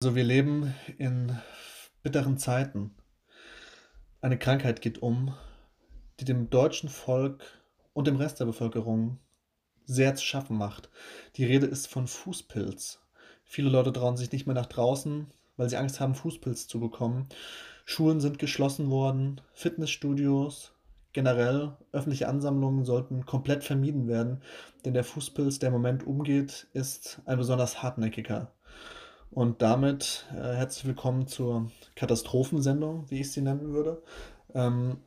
Also wir leben in bitteren Zeiten. Eine Krankheit geht um, die dem deutschen Volk und dem Rest der Bevölkerung sehr zu schaffen macht. Die Rede ist von Fußpilz. Viele Leute trauen sich nicht mehr nach draußen, weil sie Angst haben, Fußpilz zu bekommen. Schulen sind geschlossen worden, Fitnessstudios, generell öffentliche Ansammlungen sollten komplett vermieden werden, denn der Fußpilz, der im Moment umgeht, ist ein besonders hartnäckiger. Und damit äh, herzlich willkommen zur Katastrophensendung, wie ich sie nennen würde. Ähm,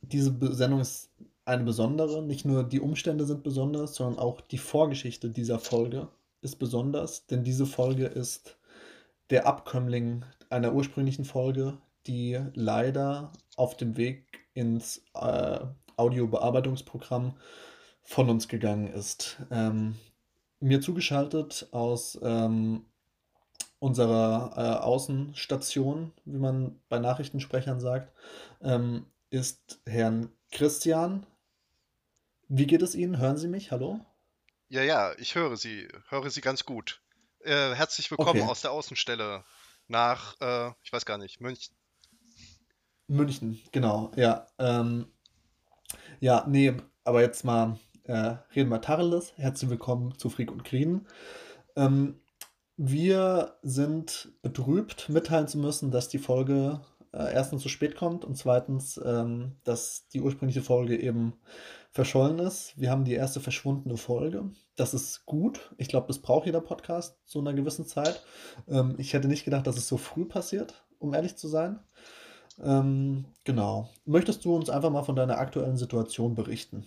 diese Sendung ist eine besondere. Nicht nur die Umstände sind besonders, sondern auch die Vorgeschichte dieser Folge ist besonders, denn diese Folge ist der Abkömmling einer ursprünglichen Folge, die leider auf dem Weg ins äh, Audiobearbeitungsprogramm von uns gegangen ist. Ähm, mir zugeschaltet aus ähm, unserer äh, Außenstation, wie man bei Nachrichtensprechern sagt, ähm, ist Herrn Christian. Wie geht es Ihnen? Hören Sie mich? Hallo? Ja, ja, ich höre Sie, höre Sie ganz gut. Äh, herzlich willkommen Okay. aus der Außenstelle nach, äh, ich weiß gar nicht, München. München, genau, ja. Ähm, ja, nee, aber jetzt mal äh, reden wir Tacheles. Herzlich willkommen zu Freak und Krien. Ähm, wir sind betrübt, mitteilen zu müssen, dass die Folge äh, erstens zu spät kommt und zweitens, ähm, dass die ursprüngliche Folge eben verschollen ist. Wir haben die erste verschwundene Folge. Das ist gut. Ich glaube, das braucht jeder Podcast zu einer gewissen Zeit. Ähm, ich hätte nicht gedacht, dass es so früh passiert, um ehrlich zu sein. Ähm, genau. Möchtest du uns einfach mal von deiner aktuellen Situation berichten?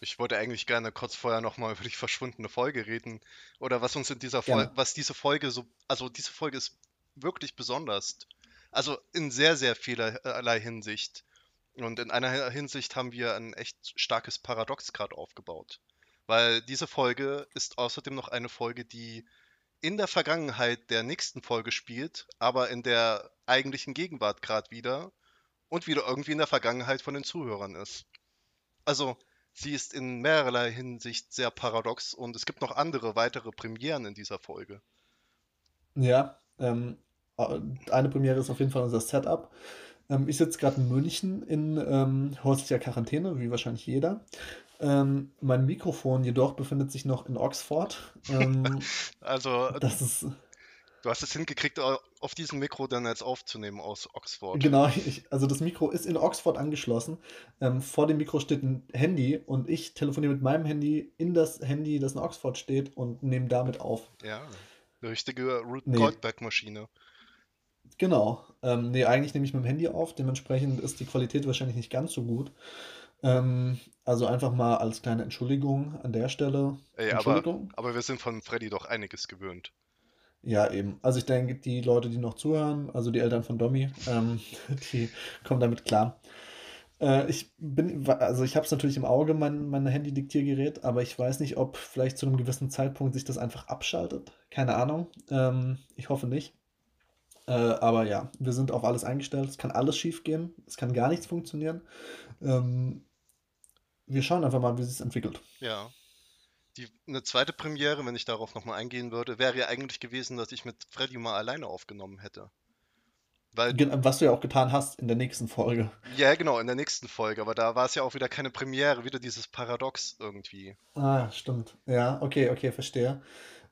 Ich wollte eigentlich gerne kurz vorher nochmal über die verschwundene Folge reden oder was uns in dieser Folge, was diese Folge so, also diese Folge ist wirklich besonders. Also in sehr, sehr vielerlei Hinsicht. Und in einer Hinsicht haben wir ein echt starkes Paradox gerade aufgebaut. Weil diese Folge ist außerdem noch eine Folge, die in der Vergangenheit der nächsten Folge spielt, aber in der eigentlichen Gegenwart gerade wieder und wieder irgendwie in der Vergangenheit von den Zuhörern ist. Also, sie ist in mehrerlei Hinsicht sehr paradox und es gibt noch andere weitere Premieren in dieser Folge. Ja, ähm, äh, eine Premiere ist auf jeden Fall unser Setup. Ähm, ich sitze gerade in München in ähm, häuslicher Quarantäne, wie wahrscheinlich jeder. Ähm, mein Mikrofon jedoch befindet sich noch in Oxford. Ähm, Also, das ist du hast es hingekriegt, au- auf diesem Mikro dann jetzt aufzunehmen aus Oxford. genau, ich, also das Mikro ist in Oxford angeschlossen. Ähm, vor dem Mikro steht ein Handy und ich telefoniere mit meinem Handy in das Handy, das in Oxford steht und nehme damit auf. Ja, eine richtige Rube Nee, Goldberg-Maschine. genau. Ähm, nee, eigentlich nehme ich mit dem Handy auf. Dementsprechend ist die Qualität wahrscheinlich nicht ganz so gut. Ähm, also einfach mal als kleine Entschuldigung an der Stelle. Ey, aber, Entschuldigung. aber wir sind von Freddy doch einiges gewöhnt. Ja, eben. Also ich denke, die Leute, die noch zuhören, also die Eltern von Domi, ähm, die kommen damit klar. Äh, ich bin, also ich habe es natürlich im Auge, mein, mein Handy-Diktiergerät, aber ich weiß nicht, ob vielleicht zu einem gewissen Zeitpunkt sich das einfach abschaltet. Keine Ahnung. Ähm, ich hoffe nicht. Äh, aber ja, wir sind auf alles eingestellt. Es kann alles schief gehen. Es kann gar nichts funktionieren. Ähm, wir schauen einfach mal, wie es sich entwickelt. Ja. Die, eine zweite Premiere, wenn ich darauf nochmal eingehen würde, wäre ja eigentlich gewesen, dass ich mit Freddy mal alleine aufgenommen hätte. Weil Was du ja auch getan hast in der nächsten Folge. Ja, genau, in der nächsten Folge, aber da war es ja auch wieder keine Premiere, wieder dieses Paradox irgendwie. Ah, stimmt. Ja, okay, okay, verstehe.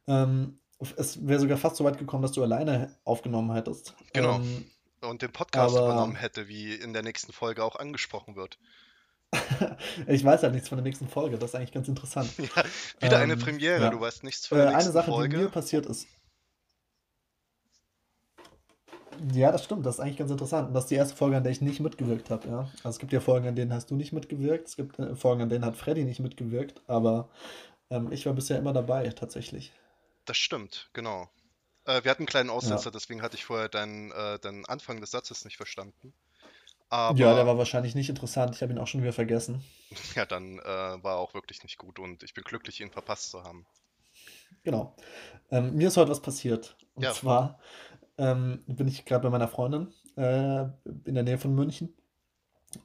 Ähm, es wäre sogar fast so weit gekommen, dass du alleine aufgenommen hättest. Genau. Ähm, Und den Podcast übernommen aber hätte, wie in der nächsten Folge auch angesprochen wird. ich weiß halt nichts von der nächsten Folge. Das ist eigentlich ganz interessant. Ja, wieder eine Ähm, Premiere, du ja. weißt nichts Äh, von der eine nächsten Sache, die mir Folge. passiert ist. Ja, das stimmt. Das ist eigentlich ganz interessant. Und das ist die erste Folge, an der ich nicht mitgewirkt habe. Ja? Also es gibt ja Folgen, an denen hast du nicht mitgewirkt. Es gibt äh, Folgen, an denen hat Freddy nicht mitgewirkt. Aber ähm, ich war bisher immer dabei, tatsächlich. Das stimmt, genau. Äh, wir hatten einen kleinen Aussetzer, Ja. deswegen hatte ich vorher deinen, äh, deinen Anfang des Satzes nicht verstanden. Ja, der Aber war wahrscheinlich nicht interessant. Ich habe ihn auch schon wieder vergessen. ja, dann äh, war er auch wirklich nicht gut und ich bin glücklich, ihn verpasst zu haben. Genau. Ähm, mir ist heute was passiert. Und Ja, zwar ähm, bin ich gerade bei meiner Freundin äh, in der Nähe von München.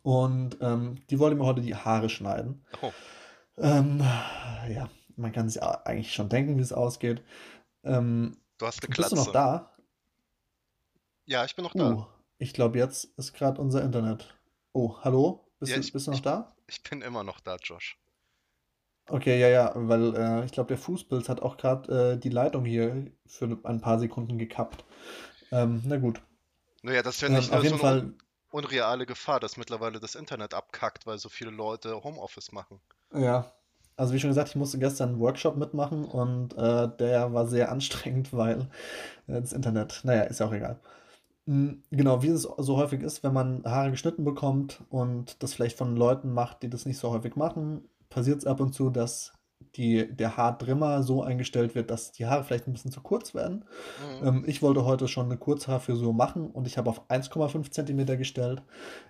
Und ähm, die wollte mir heute die Haare schneiden. oh, Ähm, ja, man kann sich eigentlich schon denken, wie es ausgeht. Ähm, du hast eine bist du noch da? Ja, ich bin noch da. Ich glaube, jetzt ist gerade unser Internet. Oh, hallo? Bist Ja, du, ich, bist du noch ich, da? ich bin immer noch da, Josh. Okay, ja, ja, weil äh, ich glaube, der Fußpilz hat auch gerade äh, die Leitung hier für ein paar Sekunden gekappt. Ähm, na gut. Naja, das ist ja Ähm, nicht auf nur so jeden eine un Fall, unreale Gefahr, dass mittlerweile das Internet abkackt, weil so viele Leute Homeoffice machen. ja. Also wie schon gesagt, ich musste gestern einen Workshop mitmachen und äh, der war sehr anstrengend, weil äh, das Internet, naja, ist ja auch egal. Mm, Genau, wie es so häufig ist, wenn man Haare geschnitten bekommt und das vielleicht von Leuten macht, die das nicht so häufig machen, passiert es ab und zu, dass die, der Haartrimmer so eingestellt wird, dass die Haare vielleicht ein bisschen zu kurz werden. Mhm. Ähm, ich wollte heute schon eine Kurzhaarfrisur machen und ich habe auf 1,5 Zentimeter gestellt.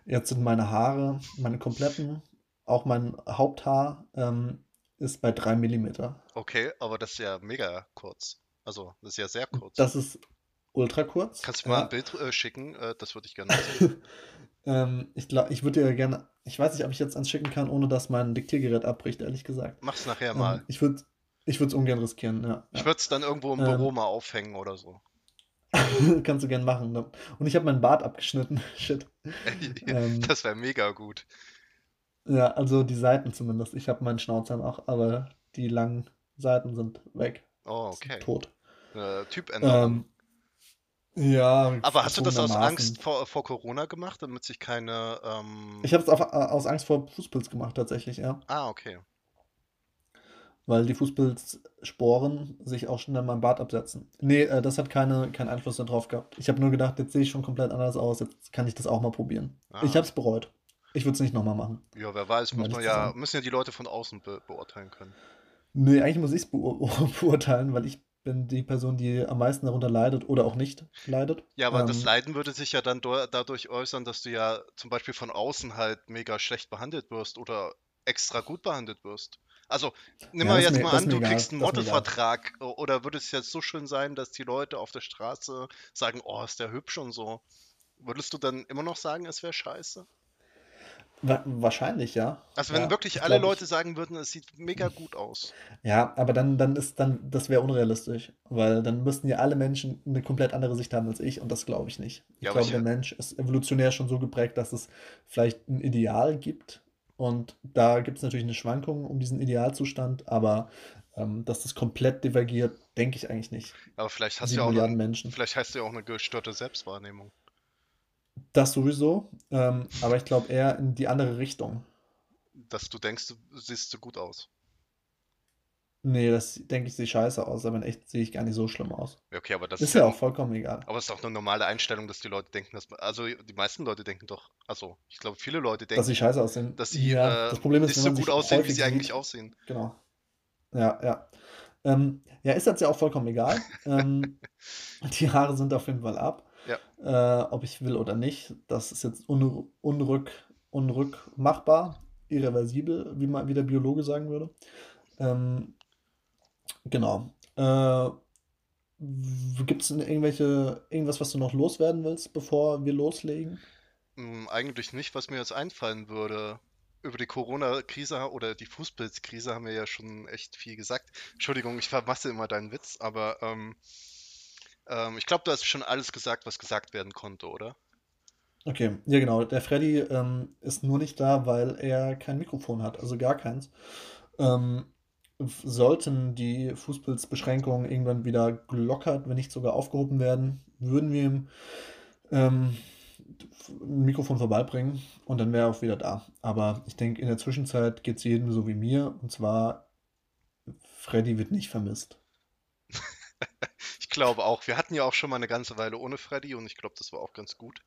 Jetzt sind meine Haare, meine kompletten, auch mein Haupthaar, ähm, ist bei 3 Millimeter. Okay, aber das ist ja mega kurz. Also, das ist ja sehr kurz. Das ist ultra kurz, Kannst du mir mal ein ja. Bild äh, schicken? Äh, das würde ich gerne sehen. Ähm, ich glaube, ich würde dir gerne, ich weiß nicht, ob ich jetzt eins schicken kann, ohne dass mein Diktiergerät abbricht, ehrlich gesagt. Mach's nachher Ähm, mal. ich würde, ich würde es ungern riskieren, ja, Ich würde es dann irgendwo im Büro Ähm, mal aufhängen oder so. kannst du gern machen. Ne? Und ich habe meinen Bart abgeschnitten. Shit. Ähm, Das wäre mega gut. ja, also die Seiten zumindest. Ich habe meinen Schnauzer noch, aber die langen Seiten sind weg, Oh, okay. tot. Äh, Typänderung. Ähm, ja, Aber hast du das aus. Angst vor, vor Corona gemacht, damit sich keine. Ich Ähm... habe es aus Angst vor Fußpilz gemacht, tatsächlich, ja. Ah, okay. Weil die Fußpilzsporen sich auch schnell in meinem Bart absetzen. Nee, äh, das hat keine, keinen Einfluss darauf gehabt. Ich habe nur gedacht, jetzt sehe ich schon komplett anders aus, jetzt kann ich das auch mal probieren. Ich Ah. habe es bereut. Ich würde es nicht nochmal machen, Ja, wer weiß, muss man ja, müssen ja die Leute von außen be beurteilen können. Nee, eigentlich muss ich es beur beurteilen, weil ich bin die Person, die am meisten darunter leidet oder auch nicht leidet. Ja, aber das Ähm, Leiden würde sich ja dann dadurch äußern, dass du ja zum Beispiel von außen halt mega schlecht behandelt wirst oder extra gut behandelt wirst. Also, nimm ja, mal das jetzt mir, mal das an, du egal. kriegst einen Das. Modelvertrag oder würde es jetzt so schön sein, dass die Leute auf der Straße sagen, oh, ist der hübsch und so. Würdest du dann immer noch sagen, es wäre scheiße? Wa wahrscheinlich, ja. Also, wenn Ja, wirklich ich alle Leute ich. sagen würden, es sieht mega gut aus. Ja, aber dann, dann ist dann, das wäre unrealistisch, weil dann müssten ja alle Menschen eine komplett andere Sicht haben als ich und das glaube ich nicht. Ich Ja, glaube, ich, der Mensch ist evolutionär schon so geprägt, dass es vielleicht ein Ideal gibt und da gibt es natürlich eine Schwankung um diesen Idealzustand, aber ähm, dass das komplett divergiert, denke ich eigentlich nicht. aber vielleicht hast du ja auch eine, Menschen. vielleicht hast du ja auch eine gestörte Selbstwahrnehmung. Das sowieso, ähm, aber ich glaube eher in die andere Richtung. Dass du denkst, du siehst so gut aus. Nee, das denke ich, sieht scheiße aus, aber in echt sehe ich gar nicht so schlimm aus. Okay, aber das ist Ist ja, auch vollkommen egal. aber es ist doch eine normale Einstellung, dass die Leute denken, dass also die meisten Leute denken doch, also ich glaube, viele Leute Dass sie denken, scheiße aussehen. dass sie Ja, äh, das Problem ist, nicht so gut aussehen, wie sie eigentlich sieht. aussehen. Genau. Ja, ja. Ähm, ja, ist jetzt ja auch vollkommen egal. Ähm, die Haare sind auf jeden Fall ab. Ja, Äh, ob ich will oder nicht, das ist jetzt unr unrück unrückmachbar, irreversibel, wie man, wie der Biologe sagen würde. Ähm, genau. Äh, gibt es irgendwelche, irgendwas, was du noch loswerden willst, bevor wir loslegen? Hm, eigentlich nicht, was mir jetzt einfallen würde. Über die Corona-Krise oder die Fußpilzkrise haben wir ja schon echt viel gesagt. Entschuldigung, ich vermasse immer deinen Witz, aber ähm, ähm, ich glaube, du hast schon alles gesagt, was gesagt werden konnte, oder? Okay, ja genau. Der Freddy ähm, ist nur nicht da, weil er kein Mikrofon hat, also gar keins. Ähm, sollten die Fußpilzbeschränkungen irgendwann wieder gelockert, wenn nicht sogar aufgehoben werden, würden wir ihm ähm, ein Mikrofon vorbeibringen und dann wäre er auch wieder da. Aber ich denke, in der Zwischenzeit geht es jedem so wie mir, und zwar, Freddy wird nicht vermisst. Ich glaube auch. Wir hatten ja auch schon mal eine ganze Weile ohne Freddy und ich glaube, das war auch ganz gut.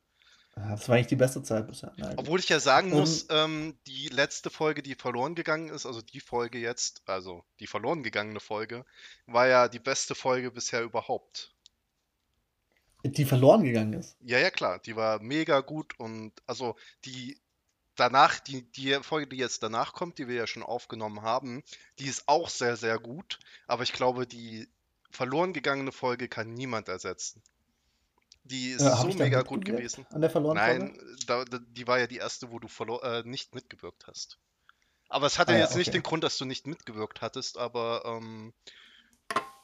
Ah, Das war eigentlich die beste Zeit bisher. Gut. Obwohl ich ja sagen muss, Ähm, ähm, die letzte Folge, die verloren gegangen ist, also die Folge jetzt, also die verloren gegangene Folge, war ja die beste Folge bisher überhaupt. die verloren gegangen ist. Ja, ja, klar, die war mega gut und also die danach, die, die Folge, die jetzt danach kommt, die wir ja schon aufgenommen haben, die ist auch sehr, sehr gut, aber ich glaube, die verloren gegangene Folge kann niemand ersetzen. Die Äh, ist habe so mega gut gewesen. an der verlorenen Folge? Nein, da, da, die war ja die erste, wo du äh, nicht mitgewirkt hast. Aber es hatte Ah ja, jetzt nicht okay. den Grund, dass du nicht mitgewirkt hattest, aber ähm,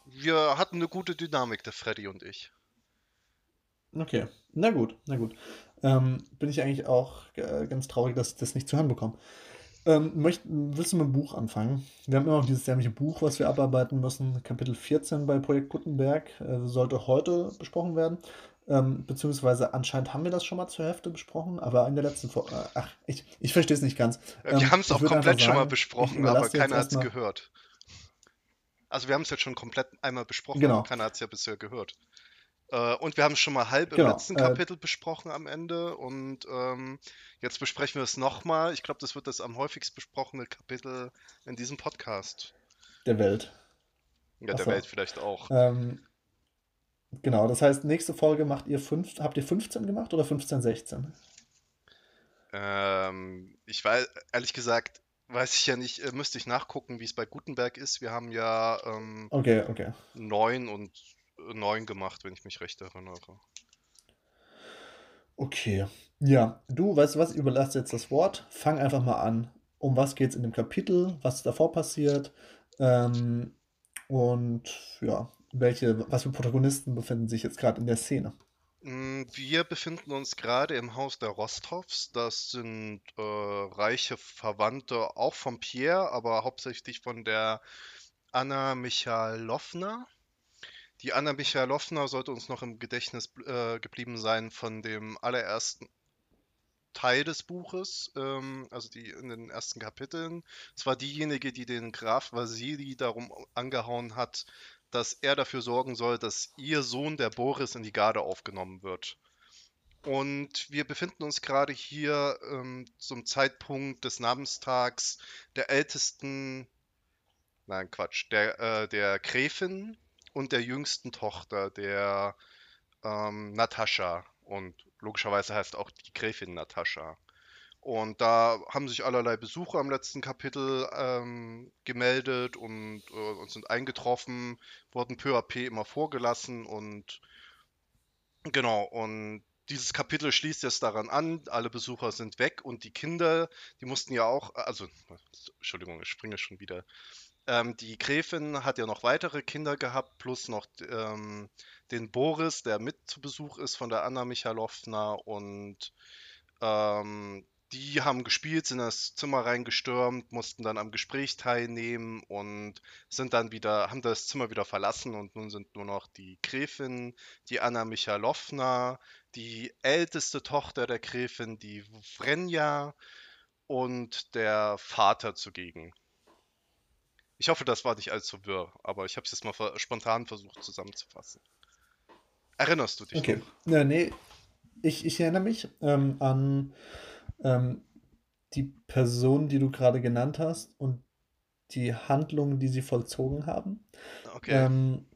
wir hatten eine gute Dynamik, der Freddy und ich. Okay, na gut, na gut. Ähm, bin ich eigentlich auch äh, ganz traurig, dass ich das nicht zu hören bekomme. Ähm, möcht, willst du mit dem Buch anfangen? Wir haben immer noch dieses jährliche Buch, was wir abarbeiten müssen. Kapitel 14 bei Projekt Gutenberg äh, sollte heute besprochen werden. Ähm, beziehungsweise anscheinend haben wir das schon mal zur Hälfte besprochen, aber in der letzten Folge. Äh, ach, ich, ich verstehe es nicht ganz. Äh, wir ähm, haben es auch komplett schon mal besprochen, aber keiner hat es gehört. Also wir haben es jetzt schon komplett einmal besprochen, genau. aber keiner hat es ja bisher gehört. Äh, und wir haben es schon mal halb genau, im letzten äh, Kapitel besprochen am Ende. Und ähm, jetzt besprechen wir es nochmal. Ich glaube, das wird das am häufigst besprochene Kapitel in diesem Podcast. Der Welt. Ja, der Welt vielleicht auch. Ähm, genau, das heißt, nächste Folge macht ihr fünf, habt ihr 15 gemacht oder 15, 16? Ähm, ich weiß, ehrlich gesagt, weiß ich ja nicht, äh, müsste ich nachgucken, wie es bei Gutenberg ist. Wir haben ja ähm, okay, okay. 9 und 9 gemacht, wenn ich mich recht erinnere. Okay. Ja, du, weißt du was, ich überlasse jetzt das Wort. Fang einfach mal an. Um was geht es in dem Kapitel? Was ist davor passiert? Ähm, und ja, welche, was für Protagonisten befinden sich jetzt gerade in der Szene? Mm, wir befinden uns gerade im Haus der Rostovs. Das sind äh, reiche Verwandte, auch von Pierre, aber hauptsächlich von der Anna Michalowna. Die Anna Michalowna sollte uns noch im Gedächtnis äh, geblieben sein von dem allerersten Teil des Buches, ähm, also die in den ersten Kapiteln. Es war diejenige, die den Graf Vasili darum angehauen hat, dass er dafür sorgen soll, dass ihr Sohn, der Boris, in die Garde aufgenommen wird. Und wir befinden uns gerade hier ähm, zum Zeitpunkt des Namenstags der ältesten, nein Quatsch, der, äh, der Gräfin und der jüngsten Tochter, der ähm, Natascha. Und logischerweise heißt auch die Gräfin Natascha. Und da haben sich allerlei Besucher am letzten Kapitel ähm, gemeldet und, äh, und sind eingetroffen, wurden peu à peu immer vorgelassen und genau, und dieses Kapitel schließt jetzt daran an, alle Besucher sind weg und die Kinder, die mussten ja auch, also, Entschuldigung, ich springe schon wieder, ähm, die Gräfin hat ja noch weitere Kinder gehabt, plus noch ähm, den Boris, der mit zu Besuch ist von der Anna Michalowna. Und ähm, die haben gespielt, sind in das Zimmer reingestürmt, mussten dann am Gespräch teilnehmen und sind dann wieder, haben das Zimmer wieder verlassen und nun sind nur noch die Gräfin, die Anna Michalowna, die älteste Tochter der Gräfin, die Vrenja und der Vater zugegen. Ich hoffe, das war nicht allzu wirr, aber ich habe es jetzt mal spontan versucht zusammenzufassen. Erinnerst du dich okay. noch? Ja, nee, ich, ich erinnere mich ähm, an ähm, die Person, die du gerade genannt hast und die Handlungen, die sie vollzogen haben. Okay. Ähm,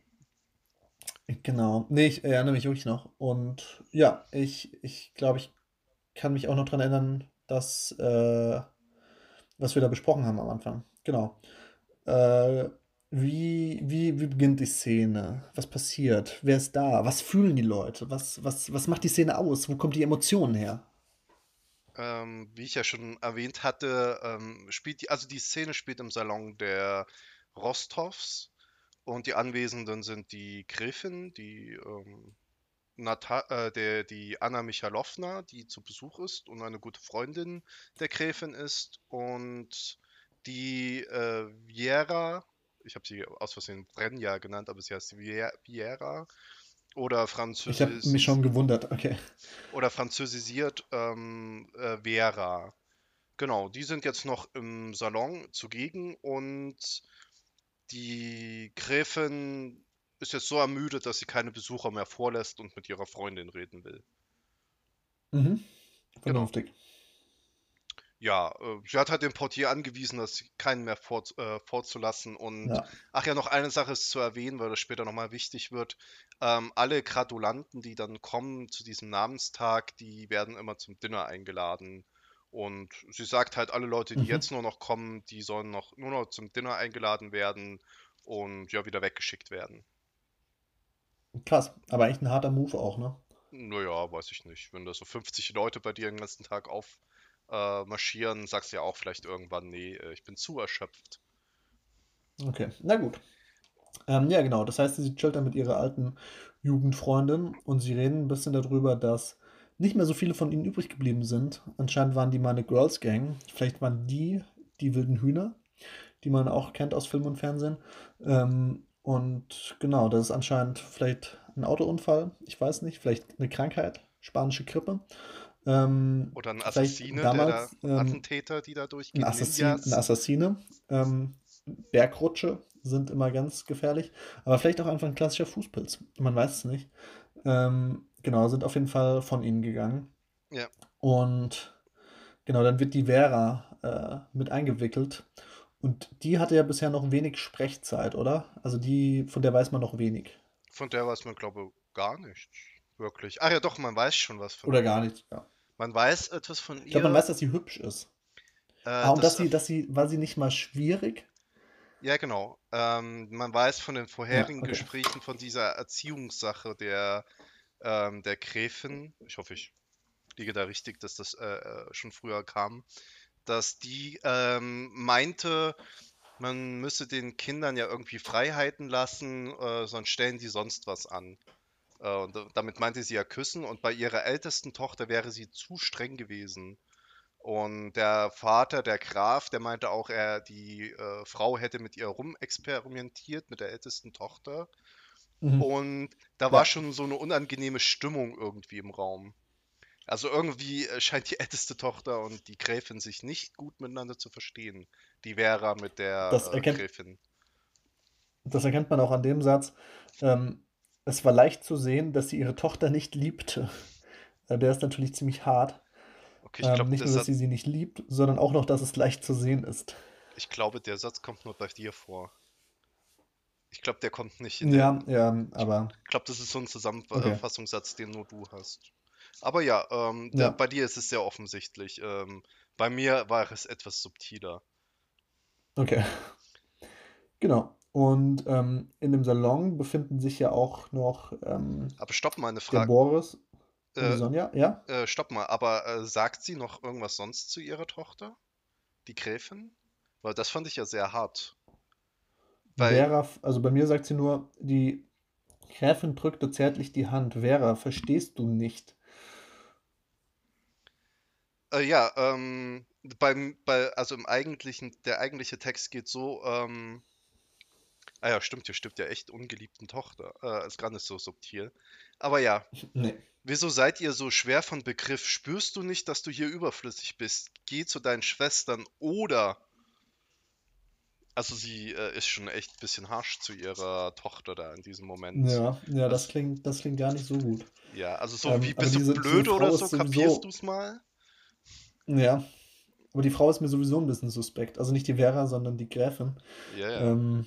genau. Nee, ich erinnere mich wirklich noch. Und ja, ich, ich glaube, ich kann mich auch noch daran erinnern, dass, äh, was wir da besprochen haben am Anfang. Genau. Äh, wie, wie, wie beginnt die Szene? Was passiert? Wer ist da? Was fühlen die Leute? Was, was, was macht die Szene aus? Wo kommt die Emotion her? Ähm, wie ich ja schon erwähnt hatte, ähm, spielt die, also die Szene spielt im Salon der Rostovs und die Anwesenden sind die Gräfin, die, ähm, Nata äh, der, die Anna Michalowna, die zu Besuch ist und eine gute Freundin der Gräfin ist und die äh, Viera, ich habe sie aus Versehen Brenja genannt, aber sie heißt Viera oder französisch. Ich habe mich schon gewundert, okay. Oder französisiert ähm, äh, Vera. Genau, die sind jetzt noch im Salon zugegen und die Gräfin ist jetzt so ermüdet, dass sie keine Besucher mehr vorlässt und mit ihrer Freundin reden will. Mhm. Genau. Vernünftig. Genau. Ja, äh, sie hat halt den Portier angewiesen, das keinen mehr fort, äh, fortzulassen. Und ja. ach ja, noch eine Sache ist zu erwähnen, weil das später nochmal wichtig wird. Ähm, alle Gratulanten, die dann kommen zu diesem Namenstag, die werden immer zum Dinner eingeladen. Und sie sagt halt, alle Leute, die mhm. jetzt nur noch kommen, die sollen noch nur noch zum Dinner eingeladen werden und ja, wieder weggeschickt werden. Krass, aber echt ein harter Move auch, ne? Naja, weiß ich nicht. Wenn da so 50 Leute bei dir den ganzen Tag auf äh, marschieren, sagst du ja auch vielleicht irgendwann, nee, äh, ich bin zu erschöpft. Okay, na gut. Ähm, ja, genau. Das heißt, sie chillt dann mit ihrer alten Jugendfreundin und sie reden ein bisschen darüber, dass nicht mehr so viele von ihnen übrig geblieben sind. Anscheinend waren die mal eine Girls Gang. Vielleicht waren die die wilden Hühner, die man auch kennt aus Film und Fernsehen. Ähm, und genau, das ist anscheinend vielleicht ein Autounfall, ich weiß nicht, vielleicht eine Krankheit, spanische Grippe. Ähm, Oder ein Assassine, damals der ähm, Attentäter, die da ein durchgehen, Assassin, eine Ninjas. Assassine. Ähm, Bergrutsche sind immer ganz gefährlich. Aber vielleicht auch einfach ein klassischer Fußpilz. Man weiß es nicht. Ähm, genau, sind auf jeden Fall von ihnen gegangen. Ja, Und genau, dann wird die Vera äh, mit eingewickelt. Und die hatte ja bisher noch wenig Sprechzeit, oder? Also die, von der weiß man noch wenig. von der weiß man, glaube ich, gar nichts. Wirklich. Ach ja, doch, man weiß schon was von Oder gar nichts, ja. Man weiß etwas von Ich glaube, man ihr. weiß, dass sie hübsch ist. Äh, Ah, und das, dass sie, dass sie, war sie nicht mal schwierig? ja, genau. Ähm, man weiß von den Ja, vorherigen okay. Gesprächen von dieser Erziehungssache der, ähm, der Gräfin. Ich hoffe, ich liege da richtig, dass das äh, äh, schon früher kam. Dass die ähm, meinte, man müsse den Kindern ja irgendwie Freiheiten lassen, äh, sonst stellen die sonst was an. Äh, und da- damit meinte sie ja küssen. Und bei ihrer ältesten Tochter wäre sie zu streng gewesen. Und der Vater, der Graf, der meinte auch, er, die äh, Frau hätte mit ihr rumexperimentiert, mit der ältesten Tochter. Mhm. Und da war Ja. schon so eine unangenehme Stimmung irgendwie im Raum. Also irgendwie äh, scheint die älteste Tochter und die Gräfin sich nicht gut miteinander zu verstehen. Die Vera mit der Das äh, erkennt, Gräfin. das erkennt man auch an dem Satz. Ähm, es war leicht zu sehen, dass sie ihre Tochter nicht liebte. Äh, Der ist natürlich ziemlich hart. Okay, ich Ähm, glaube, nicht nur, dass Satz, sie sie nicht liebt, sondern auch noch, dass es leicht zu sehen ist. ich glaube, der Satz kommt nur bei dir vor. Ich glaube, der kommt nicht in. Ja, ja, Ich aber glaube, das ist so ein okay. Zusammenfassungssatz, den nur du hast. Aber ja, ähm, der, Ja, bei dir ist es sehr offensichtlich. Ähm, bei mir war es etwas subtiler. okay. Genau. Und ähm, in dem Salon befinden sich ja auch noch ähm, Aber stopp mal eine der Frage. Boris Äh, Sonja. Ja? äh, stopp mal, aber äh, sagt sie noch irgendwas sonst zu ihrer Tochter? Die Gräfin? Weil das fand ich ja sehr hart. Weil, Vera, also bei mir sagt sie nur, die Gräfin drückte zärtlich die Hand. Vera, verstehst du nicht? äh, ja, ähm, beim, bei, also im eigentlichen, der eigentliche Text geht so, ähm, ah ja, stimmt, hier stimmt ja echt ungeliebten Tochter. Äh, ist gar nicht so subtil. Aber ja, Nee. wieso seid ihr so schwer von Begriff? Spürst du nicht, dass du hier überflüssig bist? Geh zu deinen Schwestern oder Also sie äh, ist schon echt ein bisschen harsch zu ihrer Tochter da in diesem Moment. Ja, ja, das Das, klingt, das klingt gar nicht so gut. ja, also so Ähm, wie, bist du diese, diese blöd oder Frau so, kapierst sowieso, du's mal? ja, aber die Frau ist mir sowieso ein bisschen suspekt. Also nicht die Vera, sondern die Gräfin. Ja, ja. Ähm,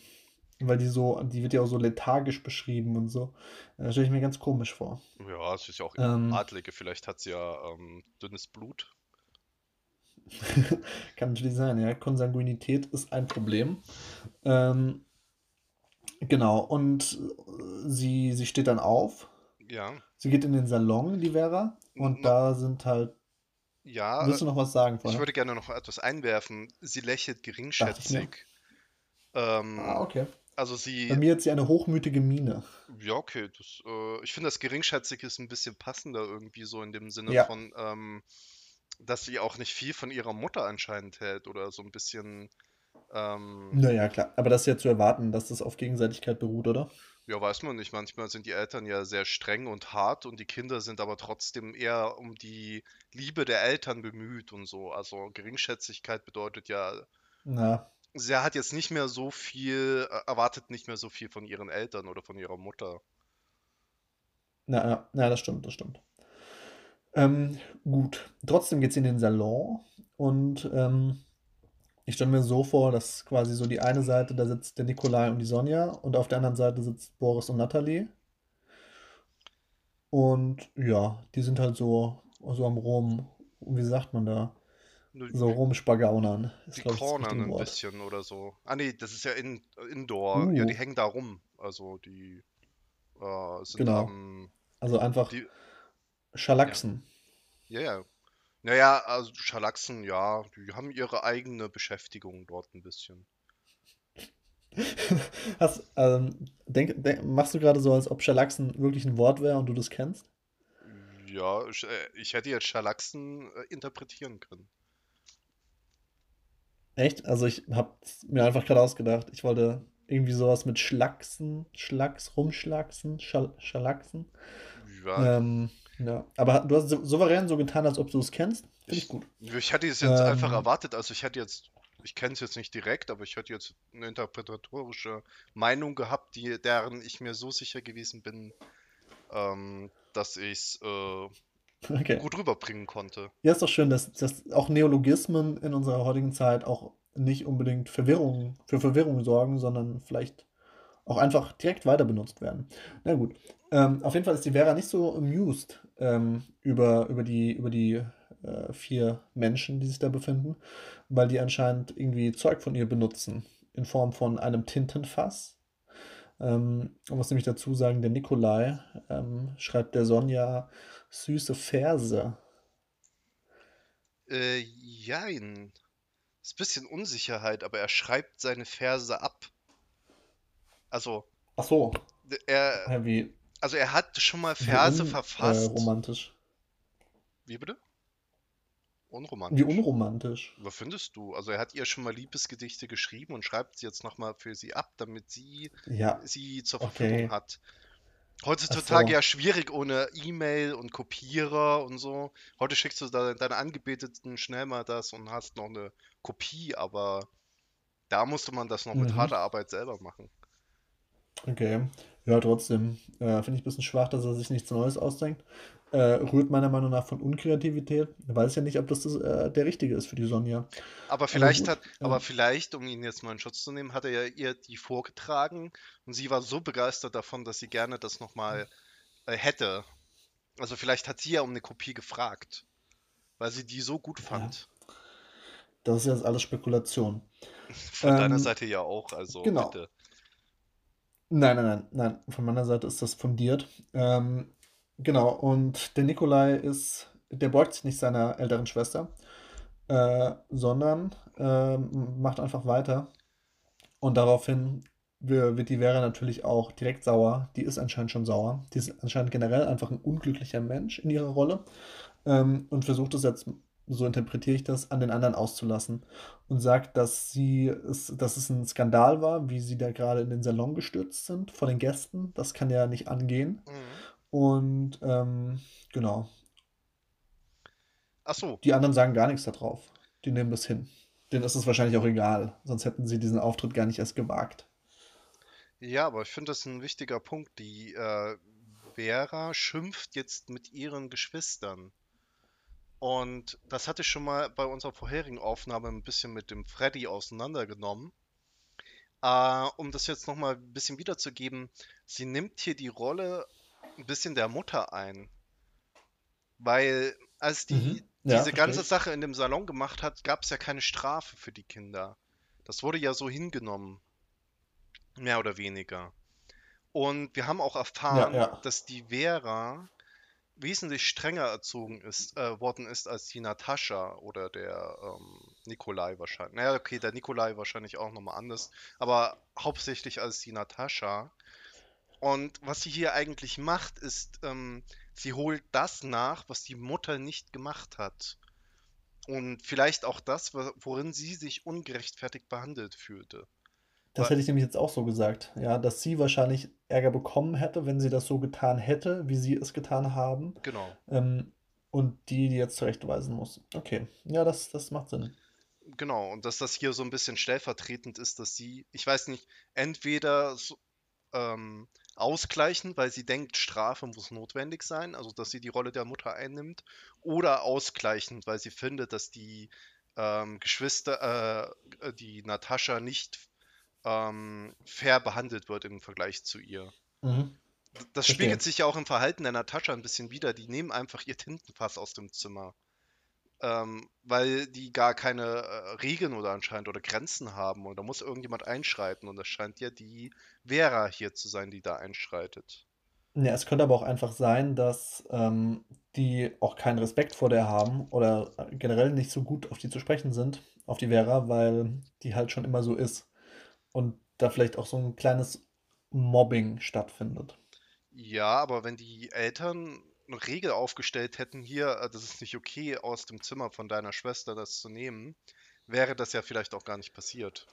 weil die so, die wird ja auch so lethargisch beschrieben und so. Äh, stelle ich mir ganz komisch vor. Ja, es ist ja auch Ähm, Adlige, vielleicht hat sie ja ähm, dünnes Blut. kann natürlich sein, ja. Konsanguinität ist ein Problem. Ähm, genau, und äh, sie, sie steht dann auf. Ja. Sie geht in den Salon, die Vera, und No, da sind halt. ja, Willst du noch was sagen ich vorher? würde gerne noch etwas einwerfen. Sie lächelt ich geringschätzig. Ah, Ähm, okay. Also Bei sie, mir hat sie eine hochmütige Miene. ja, okay, das, äh, ich finde das geringschätzig ist ein bisschen passender irgendwie so in dem Sinne Ja, von, ähm, dass sie auch nicht viel von ihrer Mutter anscheinend hält oder so ein bisschen, ähm, naja, klar. Aber das ist ja zu erwarten, dass das auf Gegenseitigkeit beruht, oder? ja, weiß man nicht. Manchmal sind die Eltern ja sehr streng und hart und die Kinder sind aber trotzdem eher um die Liebe der Eltern bemüht und so. Also Geringschätzigkeit bedeutet ja, Na, sie hat jetzt nicht mehr so viel, äh, erwartet nicht mehr so viel von ihren Eltern oder von ihrer Mutter. na, na, na, das stimmt, das stimmt. Ähm, gut. Trotzdem geht sie in den Salon und ähm, ich stelle mir so vor, dass quasi so die eine Seite, da sitzt der Nikolai und die Sonja und auf der anderen Seite sitzt Boris und Natalie. Und ja, die sind halt so, so am Rum, wie sagt man da? So rumspagaunern, ist die cornern ein bisschen oder so. Ah nee, das ist ja in, Indoor. Ja, die Uh, hängen da rum. Also die äh, sind genau. am, Also einfach die, ja, Scharlachsen. ja, ja. Naja, also Scharlachsen, ja, die haben ihre eigene Beschäftigung dort ein bisschen. Hast, ähm, denk, denk, machst du gerade so, als ob Schalachsen wirklich ein Wort wäre und du das kennst? Ja, ich, äh, hätte jetzt Schalachsen äh, interpretieren können. Echt? Also ich habe mir einfach gerade ausgedacht. Ich wollte irgendwie sowas mit Schlachsen, Schlacks, rumschlachsen, Schal Schalachsen. Ja, Ähm, ja. Aber du hast sou- souverän so getan, als ob du es kennst. Finde ich gut. ich hätte es jetzt einfach Ähm, erwartet, also ich hätte jetzt, ich kenne es jetzt nicht direkt, aber ich hätte jetzt eine interpretatorische Meinung gehabt, die, deren ich mir so sicher gewesen bin, ähm, dass ich es äh, okay. gut rüberbringen konnte. Ja, ist doch schön, dass, dass auch Neologismen in unserer heutigen Zeit auch nicht unbedingt Verwirrung, für Verwirrung sorgen, sondern vielleicht auch einfach direkt weiter benutzt werden. Na gut. Ähm, auf jeden Fall ist die Vera nicht so amused ähm, über, über die, über die äh, vier Menschen, die sich da befinden, weil die anscheinend irgendwie Zeug von ihr benutzen in Form von einem Tintenfass. Ähm, man muss nämlich dazu sagen, der Nikolai ähm, schreibt der Sonja süße Verse. Äh, jein. Ist ein bisschen Unsicherheit, aber er schreibt seine Verse ab. Also, Ach so, er, ja, also er hat schon mal Verse. Äh, verfasst. romantisch. Wie bitte? Wie Unromantisch. unromantisch. Was findest du? Also er hat ihr schon mal Liebesgedichte geschrieben und schreibt sie jetzt nochmal für sie ab, damit sie Ja, sie zur Verfügung okay. hat. Heutzutage so. ja schwierig ohne E-Mail und Kopierer und so. Heute schickst du da deine Angebeteten schnell mal das und hast noch eine Kopie, aber da musste man das noch mit Mhm. harter Arbeit selber machen. Okay. Ja, trotzdem. Äh, finde ich ein bisschen schwach, dass er sich nichts Neues ausdenkt. Äh, rührt meiner Meinung nach von Unkreativität. Weiß ja nicht, ob das, das äh, der richtige ist für die Sonja. Aber vielleicht gut. hat, aber Äh, vielleicht, um ihn jetzt mal in Schutz zu nehmen, hat er ja ihr die vorgetragen und sie war so begeistert davon, dass sie gerne das nochmal äh, hätte. Also vielleicht hat sie ja um eine Kopie gefragt, weil sie die so gut ja, fand. das ist jetzt alles Spekulation. Von deiner Ähm, Seite ja auch, also genau. bitte. Nein, nein, nein, nein. Von meiner Seite ist das fundiert. Ähm, genau. Und der Nikolai ist, der beugt sich nicht seiner älteren Schwester, äh, sondern ähm, macht einfach weiter. Und daraufhin wir- wird die Vera natürlich auch direkt sauer. Die ist anscheinend schon sauer. Die ist anscheinend generell einfach ein unglücklicher Mensch in ihrer Rolle ähm, und versucht es jetzt, so interpretiere ich das, an den anderen auszulassen und sagt, dass sie es, dass es ein Skandal war, wie sie da gerade in den Salon gestürzt sind vor den Gästen. Das kann ja nicht angehen. Mhm. Und ähm, genau, Ach so, die anderen sagen gar nichts darauf. Die nehmen das hin. Denen ist es wahrscheinlich auch egal. Sonst hätten sie diesen Auftritt gar nicht erst gewagt. ja, aber ich finde das ein wichtiger Punkt. Die äh, Vera schimpft jetzt mit ihren Geschwistern. Und das hatte ich schon mal bei unserer vorherigen Aufnahme ein bisschen mit dem Freddy auseinandergenommen. Äh, um das jetzt nochmal ein bisschen wiederzugeben, sie nimmt hier die Rolle ein bisschen der Mutter ein. Weil als die Mhm. Ja, diese ganze ich. Sache in dem Salon gemacht hat, gab es ja keine Strafe für die Kinder. Das wurde ja so hingenommen, mehr oder weniger. Und wir haben auch Ja, erfahren, ja. dass die Vera wesentlich strenger erzogen ist, äh, worden ist als die Natascha oder der ähm, Nikolai wahrscheinlich. Naja, okay, der Nikolai wahrscheinlich auch nochmal anders, aber hauptsächlich als die Natascha. Und was sie hier eigentlich macht, ist, ähm, sie holt das nach, was die Mutter nicht gemacht hat. Und vielleicht auch das, wo- worin sie sich ungerechtfertigt behandelt fühlte. Das hätte ich nämlich jetzt auch so gesagt. Ja, dass sie wahrscheinlich Ärger bekommen hätte, wenn sie das so getan hätte, wie sie es getan haben. genau, Ähm, und die, die jetzt zurechtweisen muss. Okay. Ja, das, das macht Sinn. genau. Und dass das hier so ein bisschen stellvertretend ist, dass sie, ich weiß nicht, entweder so, ähm, ausgleichen, weil sie denkt, Strafe muss notwendig sein, also dass sie die Rolle der Mutter einnimmt, oder ausgleichend, weil sie findet, dass die ähm, Geschwister, äh, die Natascha nicht ähm, fair behandelt wird im Vergleich zu ihr. Mhm. Das Verstehe. spiegelt sich ja auch im Verhalten der Natascha ein bisschen wider. Die nehmen einfach ihr Tintenfass aus dem Zimmer, ähm, weil die gar keine äh, Regeln oder anscheinend oder Grenzen haben. Und da muss irgendjemand einschreiten. Und das scheint ja die Vera hier zu sein, die da einschreitet. Ja, es könnte aber auch einfach sein, dass ähm, die auch keinen Respekt vor der haben oder generell nicht so gut auf die zu sprechen sind, auf die Vera, weil die halt schon immer so ist. Und da vielleicht auch so ein kleines Mobbing stattfindet. Ja, aber wenn die Eltern eine Regel aufgestellt hätten, hier, äh, das ist nicht okay, aus dem Zimmer von deiner Schwester das zu nehmen, wäre das ja vielleicht auch gar nicht passiert.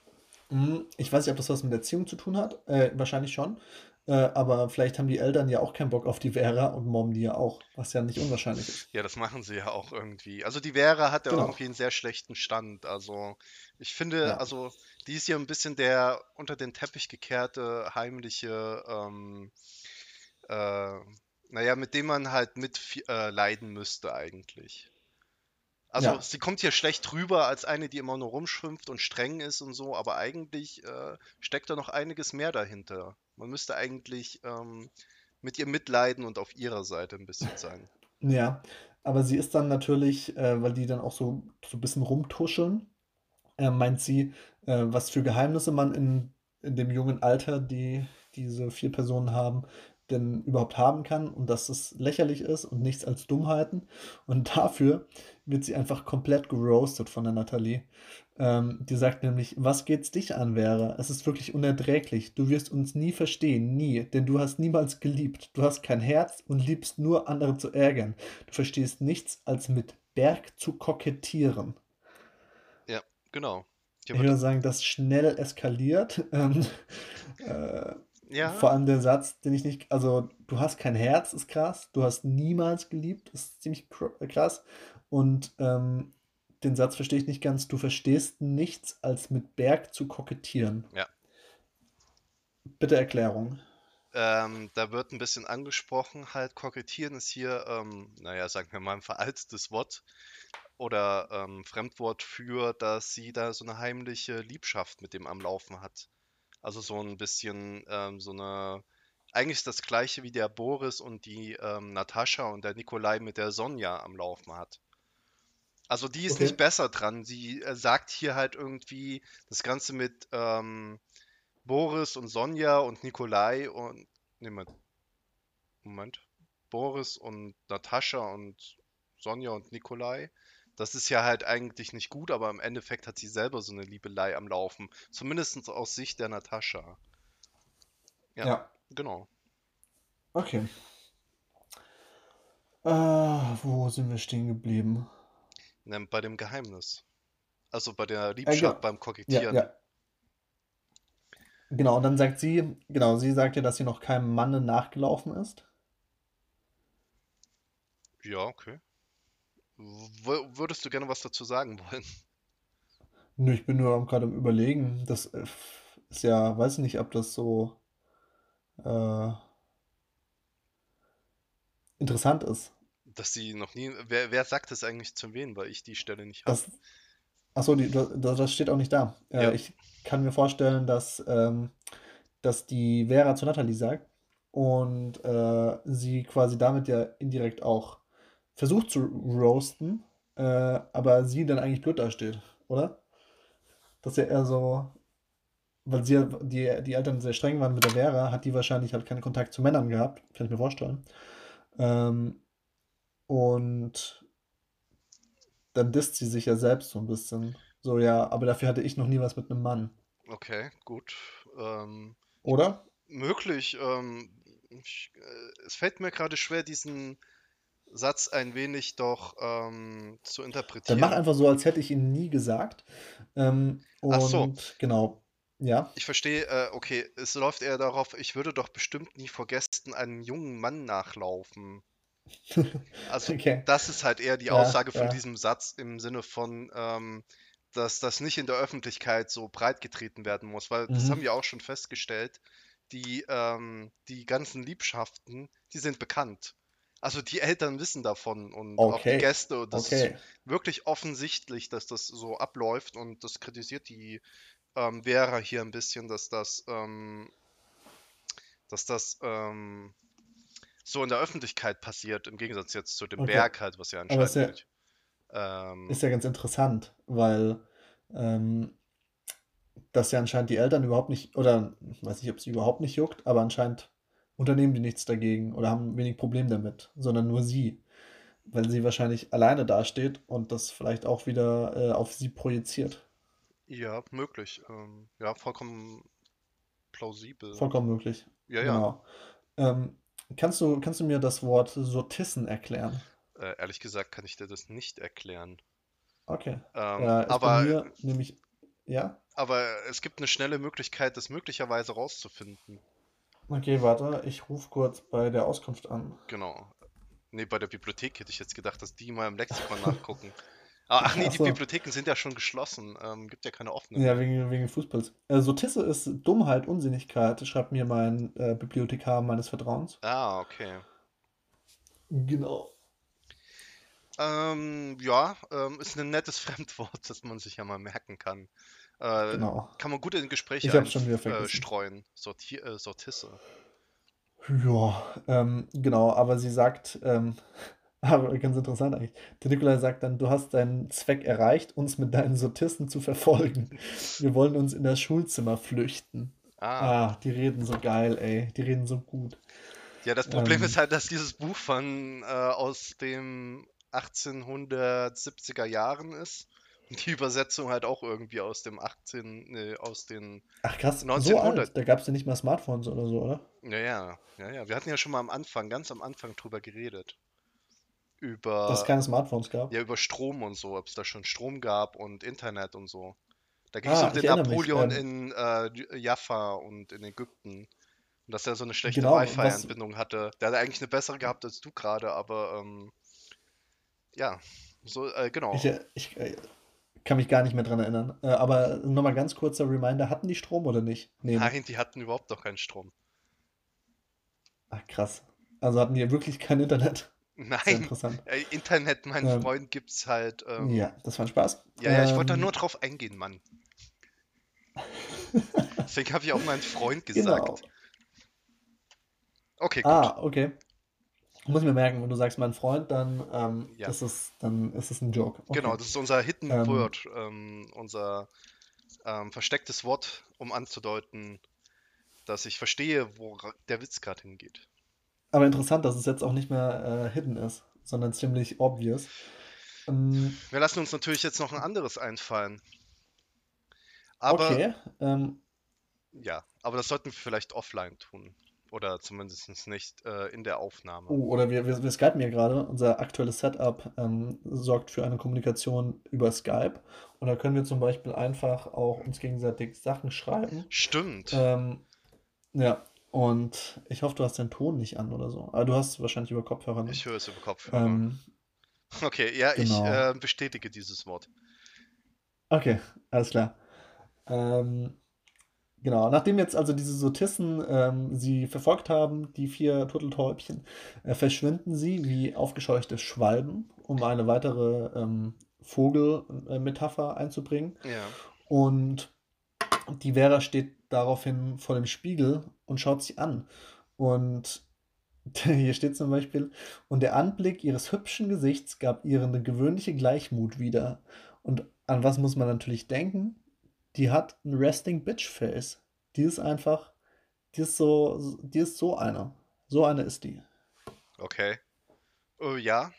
Hm, ich weiß nicht, ob das was mit Erziehung zu tun hat. Äh, wahrscheinlich schon. Äh, aber vielleicht haben die Eltern ja auch keinen Bock auf die Vera und mobben die ja auch, was ja nicht unwahrscheinlich ist. Ja, das machen sie ja auch irgendwie. Also die Vera hat ja Genau. irgendwie einen sehr schlechten Stand. Also ich finde, Ja. also die ist ja ein bisschen der unter den Teppich gekehrte, heimliche, ähm, äh, naja, mit dem man halt mit äh, leiden müsste eigentlich. Also Ja. sie kommt hier schlecht rüber als eine, die immer nur rumschimpft und streng ist und so, aber eigentlich äh, steckt da noch einiges mehr dahinter. Man müsste eigentlich ähm, mit ihr mitleiden und auf ihrer Seite ein bisschen sein. Ja. Aber sie ist dann natürlich, äh, weil die dann auch so, so ein bisschen rumtuscheln, äh, meint sie, äh, was für Geheimnisse man in, in dem jungen Alter, die diese vier Personen haben, denn überhaupt haben kann und dass es lächerlich ist und nichts als Dummheiten. Und dafür wird sie einfach komplett geroastet von der Nathalie. Ähm, die sagt nämlich, was geht's dich an, Vera? Es ist wirklich unerträglich. Du wirst uns nie verstehen, nie, denn du hast niemals geliebt. Du hast kein Herz und liebst nur andere zu ärgern. Du verstehst nichts als mit Berg zu kokettieren. Ja, genau. Ich würde sagen, das schnell eskaliert. Ähm, äh, ja, vor allem der Satz, den ich nicht, also du hast kein Herz, ist krass. Du hast niemals geliebt, ist ziemlich kr- krass. Und ähm, den Satz verstehe ich nicht ganz. Du verstehst nichts als mit Berg zu kokettieren. ja. Bitte Erklärung. Ähm, da wird ein bisschen angesprochen, halt kokettieren ist hier, ähm, naja, sagen wir mal ein veraltetes Wort oder ähm, Fremdwort für, dass sie da so eine heimliche Liebschaft mit dem am Laufen hat. Also so ein bisschen ähm, so eine, eigentlich ist das gleiche wie der Boris und die ähm, Natascha und der Nikolai mit der Sonja am Laufen hat. Also die ist nicht Okay. besser dran. Sie äh, sagt hier halt irgendwie das Ganze mit ähm, Boris und Sonja und Nikolai und nee, Moment, Moment. Boris und Natascha und Sonja und Nikolai. Das ist ja halt eigentlich nicht gut, aber im Endeffekt hat sie selber so eine Liebelei am Laufen. Zumindest aus Sicht der Natascha. Ja, Ja, genau. okay. Ah, wo sind wir stehen geblieben? Ne, Bei dem Geheimnis. Also bei der Äh, Liebschaft genau. beim Ja, Kokettieren. ja. Genau, und dann sagt sie, genau, sie sagt ja, dass sie noch keinem Manne nachgelaufen ist. Ja, okay. Würdest du gerne was dazu sagen wollen? Nö, ich bin nur gerade am Überlegen. Das äh, ist ja, weiß nicht, ob das so äh, interessant ist. Dass sie noch nie. Wer, wer sagt das eigentlich zu wen, weil ich die Stelle nicht habe? Achso, die, das, das steht auch nicht da. Äh, Ja. ich kann mir vorstellen, dass, ähm, dass die Vera zu Natalie sagt und äh, sie quasi damit ja indirekt auch versucht zu roasten, äh, aber sie dann eigentlich blöd dasteht, oder? Dass ja eher so, weil sie die, die Eltern sehr streng waren mit der Vera, hat die wahrscheinlich halt keinen Kontakt zu Männern gehabt, kann ich mir vorstellen. Ähm, und dann disst sie sich ja selbst so ein bisschen. So, ja, aber dafür hatte ich noch nie was mit einem Mann. Okay, gut. Ähm, Oder? möglich. Ähm, ich, äh, es fällt mir gerade schwer, diesen Satz ein wenig doch ähm, zu Dann mach interpretieren. einfach so, als hätte ich ihn nie gesagt. Ähm, Ach so, genau, ja. ich verstehe. Äh, okay, es läuft eher darauf, ich würde doch bestimmt nie vor Gästen einem jungen Mann nachlaufen. Also Okay. das ist halt eher die Ja, Aussage von ja. diesem Satz im Sinne von, ähm, dass das nicht in der Öffentlichkeit so breit getreten werden muss, weil das haben Mhm. wir auch schon festgestellt. Die, ähm, die ganzen Liebschaften, die sind bekannt. Also die Eltern wissen davon und auch die Okay. Gäste. Und das ist Okay. wirklich offensichtlich, dass das so abläuft und das kritisiert die ähm, Vera hier ein bisschen, dass das, ähm, dass das ähm, so in der Öffentlichkeit passiert, im Gegensatz jetzt zu dem Okay. Berg halt, was ja Aber ist anscheinend ja. Ähm, ist ja ganz interessant, weil ähm, das ja anscheinend die Eltern überhaupt nicht, oder ich weiß nicht, ob sie überhaupt nicht juckt, aber anscheinend unternehmen die nichts dagegen oder haben wenig Problem damit, sondern nur sie, weil sie wahrscheinlich alleine dasteht und das vielleicht auch wieder äh, auf sie projiziert. ja, möglich. Ähm, ja, vollkommen plausibel. Vollkommen möglich. Ja, ja. Genau. Ähm, kannst du, kannst du mir das Wort Sortissen erklären? Äh, ehrlich gesagt kann ich dir das nicht erklären. Okay. Ähm, Äh, bei aber, mir nämlich, ja? aber es gibt eine schnelle Möglichkeit, das möglicherweise rauszufinden. Okay, warte, ich rufe kurz bei der Auskunft an. Genau. Nee, bei der Bibliothek hätte ich jetzt gedacht, dass die mal im Lexikon nachgucken. Aber, ach nee, die so. Bibliotheken sind ja schon geschlossen. Ähm, gibt ja keine offenen. Ja, wegen, wegen Fußballs. Äh, Sotisse ist Dummheit, Unsinnigkeit, schreibt mir mein äh, Bibliothekar meines Vertrauens. Ah, okay. Genau. Ähm, ja, ähm, ist ein nettes Fremdwort, das man sich ja mal merken kann. Äh, Genau. kann man gut in Gespräche wieder vergessen. einstreuen. Sorti äh, Sortisse. Ja, ähm, genau, aber sie sagt, ähm, aber ganz interessant eigentlich. Der Nikolai sagt dann, du hast deinen Zweck erreicht, uns mit deinen Sortisten zu verfolgen. Wir wollen uns in das Schulzimmer flüchten. Ah, Ah, die reden so geil, ey. Die reden so gut. ja, das Problem Ähm, ist halt, dass dieses Buch von äh, aus dem 1870er Jahren ist. Die Übersetzung halt auch irgendwie aus dem 18, nee, aus den ach krass, so 1900. alt. Da gab es ja nicht mal Smartphones oder so, oder? Ja, ja, ja, ja. Wir hatten ja schon mal am Anfang, ganz am Anfang drüber geredet. Dass es Über, keine Smartphones gab. ja, über Strom und so, ob es da schon Strom gab und Internet und so. Da ging es um Ah, ich den erinnere mich. Napoleon Ähm, in äh, Jaffa und in Ägypten. Und dass er so eine schlechte genau, Wi-Fi-Anbindung hatte. Der hat eigentlich eine bessere gehabt als du gerade, aber ähm, ja, so, äh, genau. ich, äh, ich äh, kann mich gar nicht mehr dran erinnern. Äh, aber nochmal ganz kurzer Reminder, hatten die Strom oder nicht? Nee, ne? Nein, die hatten überhaupt noch keinen Strom. Ach krass. Also hatten die wirklich kein Internet. Nein, interessant. Internet, mein Ähm, Freund, gibt's halt. Ähm, ja, das war ein Spaß. ja, ja, ich wollte da Ähm, nur drauf eingehen, Mann. Deswegen habe ich auch meinen Freund gesagt. genau. Okay, gut. Ah, okay. Muss ich mir merken, wenn du sagst, mein Freund, dann, ähm, Ja, ist es, dann ist es ein Joke. genau, Okay. das ist unser Hidden Ähm, Word, ähm, unser ähm, verstecktes Wort, um anzudeuten, dass ich verstehe, wo der Witz gerade hingeht. aber interessant, dass es jetzt auch nicht mehr äh, hidden ist, sondern ziemlich obvious. Ähm, Wir lassen uns natürlich jetzt noch ein anderes einfallen. Aber okay. Ähm, ja, aber das sollten wir vielleicht offline tun. Oder zumindest nicht äh, in der Aufnahme. oh, oder wir, wir, wir skypen ja gerade. Unser aktuelles Setup ähm, sorgt für eine Kommunikation über Skype. Und da können wir zum Beispiel einfach auch uns gegenseitig Sachen schreiben. Stimmt. Ähm, ja, und ich hoffe, du hast deinen Ton nicht an oder so. Aber du hast es wahrscheinlich über Kopfhörer, ne? Ich höre es über Kopfhörer. Ähm, Okay, ja, ich genau. äh, bestätige dieses Wort. Okay, alles klar. Ähm, genau, nachdem jetzt also diese Sotissen ähm, sie verfolgt haben, die vier Turteltäubchen, äh, verschwinden sie wie aufgescheuchte Schwalben, um eine weitere ähm, Vogelmetapher einzubringen. Ja. Und die Vera steht daraufhin vor dem Spiegel und schaut sich an. Und hier steht zum Beispiel, und der Anblick ihres hübschen Gesichts gab ihr eine gewöhnliche Gleichmut wieder. Und an was muss man natürlich denken? Die hat ein Resting Bitch Face. Die ist einfach, die ist so, die ist so eine. So eine ist die. Okay. Oh, ja.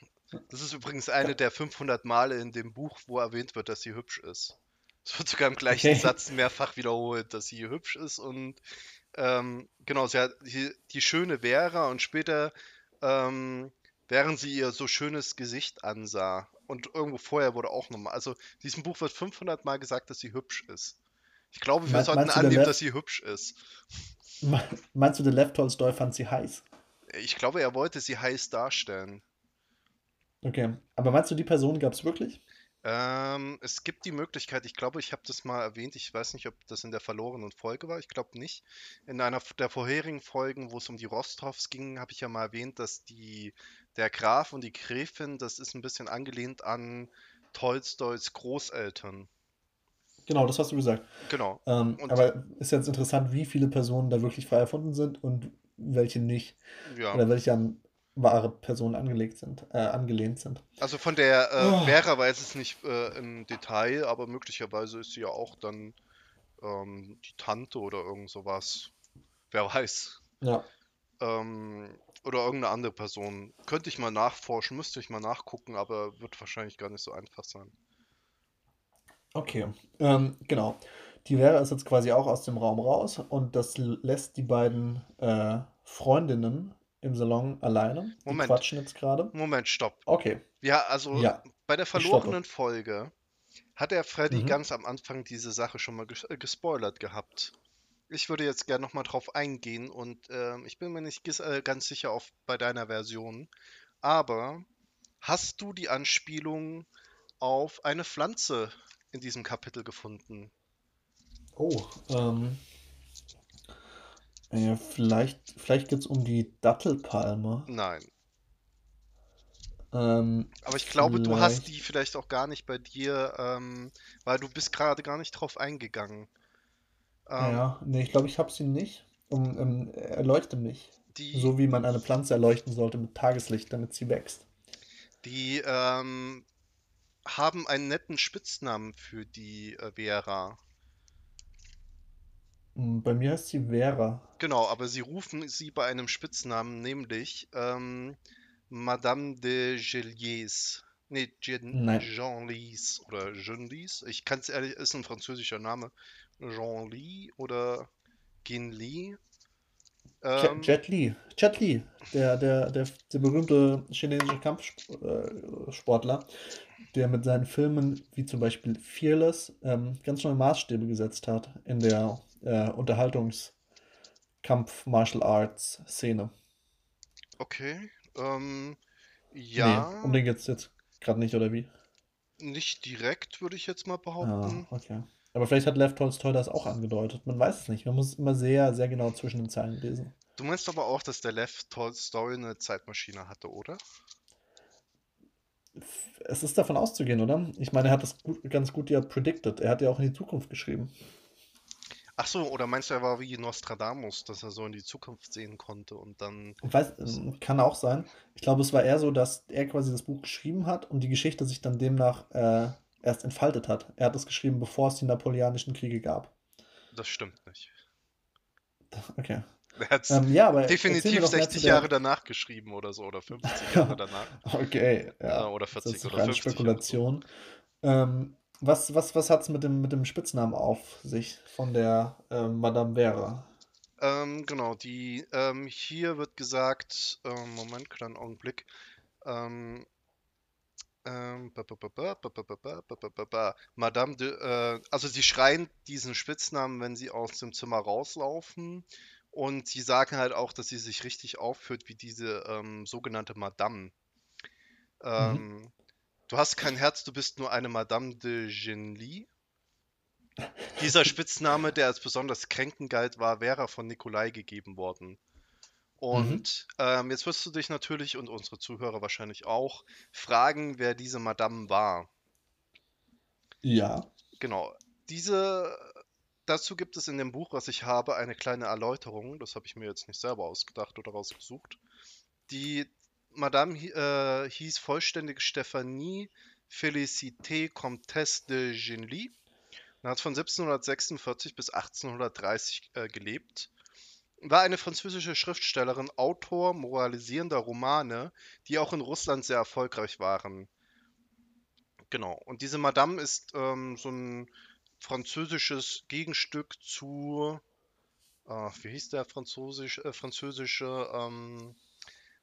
Das ist übrigens eine Ja. der 500 Male in dem Buch, wo erwähnt wird, dass sie hübsch ist. Es wird sogar im gleichen Okay. Satz mehrfach wiederholt, dass sie hübsch ist und ähm, genau, sie hat die, die schöne Vera und später, ähm, während sie ihr so schönes Gesicht ansah und irgendwo vorher wurde auch nochmal, also in diesem Buch wird 500 Mal gesagt, dass sie hübsch ist. Ich glaube, wir Me- sollten annehmen, dass sie hübsch ist. meinst du, der Lev Tolstoi fand sie heiß? Ich glaube, er wollte sie heiß darstellen. Okay. Aber meinst du, die Person gab es wirklich? Ähm, es gibt die Möglichkeit, ich glaube, ich habe das mal erwähnt, ich weiß nicht, ob das in der verlorenen Folge war, ich glaube nicht. In einer der vorherigen Folgen, wo es um die Rostovs ging, habe ich ja mal erwähnt, dass die, der Graf und die Gräfin, das ist ein bisschen angelehnt an Tolstois Großeltern. Genau, das hast du gesagt. Genau. Ähm, aber ist jetzt interessant, wie viele Personen da wirklich frei erfunden sind und welche nicht. ja, Oder welche an wahre Personen angelegt sind, äh, angelehnt sind. also von der äh, Oh, Vera weiß es nicht äh, im Detail, aber möglicherweise ist sie ja auch dann ähm, die Tante oder irgend sowas. Wer weiß. ja, Ähm, oder irgendeine andere Person. Könnte ich mal nachforschen, müsste ich mal nachgucken, aber wird wahrscheinlich gar nicht so einfach sein. okay. Ähm, genau. die Vera ist jetzt quasi auch aus dem Raum raus und das lässt die beiden äh, Freundinnen im Salon alleine. Die Moment. quatschen jetzt gerade. Moment, stopp. Okay. Ja, also Ja, bei der verlorenen Folge hat der Freddy Mhm. ganz am Anfang diese Sache schon mal ges äh, gespoilert gehabt. Ich würde jetzt gerne nochmal drauf eingehen und ähm, ich bin mir nicht äh, ganz sicher auf bei deiner Version, aber hast du die Anspielung auf eine Pflanze in diesem Kapitel gefunden? Oh, ähm, ja, vielleicht, vielleicht geht es um die Dattelpalme. Nein. Ähm, Aber ich glaube, du hast vielleicht, die vielleicht auch gar nicht bei dir, ähm, weil du bist gerade gar nicht drauf eingegangen. Ähm, ja, nee, ich glaube, ich habe sie nicht. Um, ähm, erleuchte mich. die, So wie man eine Pflanze erleuchten sollte mit Tageslicht, damit sie wächst. die ähm, haben einen netten Spitznamen für die äh, Vera. Hm, Bei mir heißt sie Vera. Genau, aber sie rufen sie bei einem Spitznamen, nämlich ähm, Madame de Geliers. Nee, Jean, Nein. Jean-Lys oder Jean-Lys. Ich kann es ehrlich, ist ein französischer Name. Jean-Ly oder Gin-Li. Jet, Ähm, Jet Li. Jet Li, der, der, der, der berühmte chinesische Kampfsportler, der mit seinen Filmen, wie zum Beispiel Fearless, ähm, ganz neue Maßstäbe gesetzt hat in der äh, Unterhaltungskampf-Martial-Arts-Szene. okay. Ähm, Nee, um ja, den geht's jetzt gerade nicht, oder wie? nicht direkt, würde ich jetzt mal Ah, behaupten. okay. Aber vielleicht hat Lev Tolstoi das auch angedeutet. Man weiß es nicht. Man muss immer sehr, sehr genau zwischen den Zeilen lesen. Du meinst aber auch, dass der Lev Tolstoi eine Zeitmaschine hatte, oder? Es ist davon auszugehen, oder? Ich meine, er hat das gut, ganz gut ja predicted. Er hat ja auch in die Zukunft geschrieben. Ach so, oder meinst du, er war wie Nostradamus, dass er so in die Zukunft sehen konnte und dann. Weiß, kann auch sein. Ich glaube, es war eher so, dass er quasi das Buch geschrieben hat und die Geschichte sich dann demnach äh, erst entfaltet hat. Er hat es geschrieben, bevor es die Napoleonischen Kriege gab. Das stimmt nicht. Okay. Er hat es Ähm, ja, aber definitiv doch mehr 60 zu Jahre danach geschrieben oder so, oder 50 Jahre danach. Okay, ja. oder Das 40 ist oder reine 50 oder so. Spekulation. Ähm, was, was, was hat es mit dem, mit dem Spitznamen auf sich von der äh, Madame Vera? Ähm, genau, die ähm, hier wird gesagt, äh, Moment, kleinen Augenblick. Ähm, Madame de, äh, also sie schreien diesen Spitznamen, wenn sie aus dem Zimmer rauslaufen. Und sie sagen halt auch, dass sie sich richtig aufführt wie diese ähm, sogenannte Madame. Ähm, mhm. Du hast kein Herz, du bist nur eine Madame de Genlis. Dieser Spitzname, der als besonders kränkend galt, war Vera von Nikolai gegeben worden. Mhm. Und ähm, jetzt wirst du dich natürlich und unsere Zuhörer wahrscheinlich auch fragen, wer diese Madame war. Ja. Genau. Diese, dazu gibt es in dem Buch, was ich habe, eine kleine Erläuterung. Das habe ich mir jetzt nicht selber ausgedacht oder rausgesucht. Die Madame äh, hieß vollständig Stephanie Félicité Comtesse de Genlis und hat von 1746 bis 1830 äh, gelebt. War eine französische Schriftstellerin, Autor moralisierender Romane, die auch in Russland sehr erfolgreich waren. Genau. Und diese Madame ist ähm, so ein französisches Gegenstück zu, ah, wie hieß der französisch, äh, französische, ähm,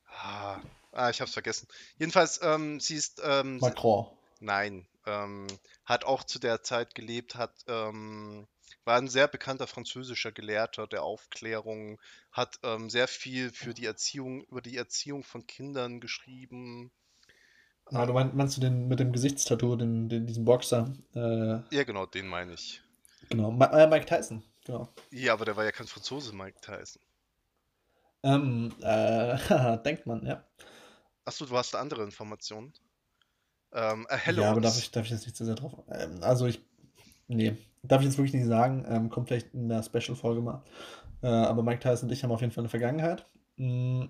ah, ah, ich hab's vergessen. Jedenfalls, ähm, sie ist, ähm, sie, Macron. nein, ähm, hat auch zu der Zeit gelebt, hat, ähm, war ein sehr bekannter französischer Gelehrter der Aufklärung, hat ähm, sehr viel für die Erziehung, über die Erziehung von Kindern geschrieben. Ah, du meinst, meinst du den mit dem Gesichtstattoo, den, den, diesen Boxer? Äh, ja, genau, den meine ich. genau. Ma äh, Mike Tyson. Genau. Ja, aber der war ja kein Franzose, Mike Tyson. Ähm, äh, denkt man, ja. Achso, du hast andere Informationen. Ähm, Ja, erhelle aber darf ich, darf ich jetzt nicht zu sehr drauf. Ähm, also ich. Nee, darf ich jetzt wirklich nicht sagen. Ähm, kommt vielleicht in der Special-Folge mal. Äh, aber Mike Tyson und ich haben auf jeden Fall eine Vergangenheit. Mm,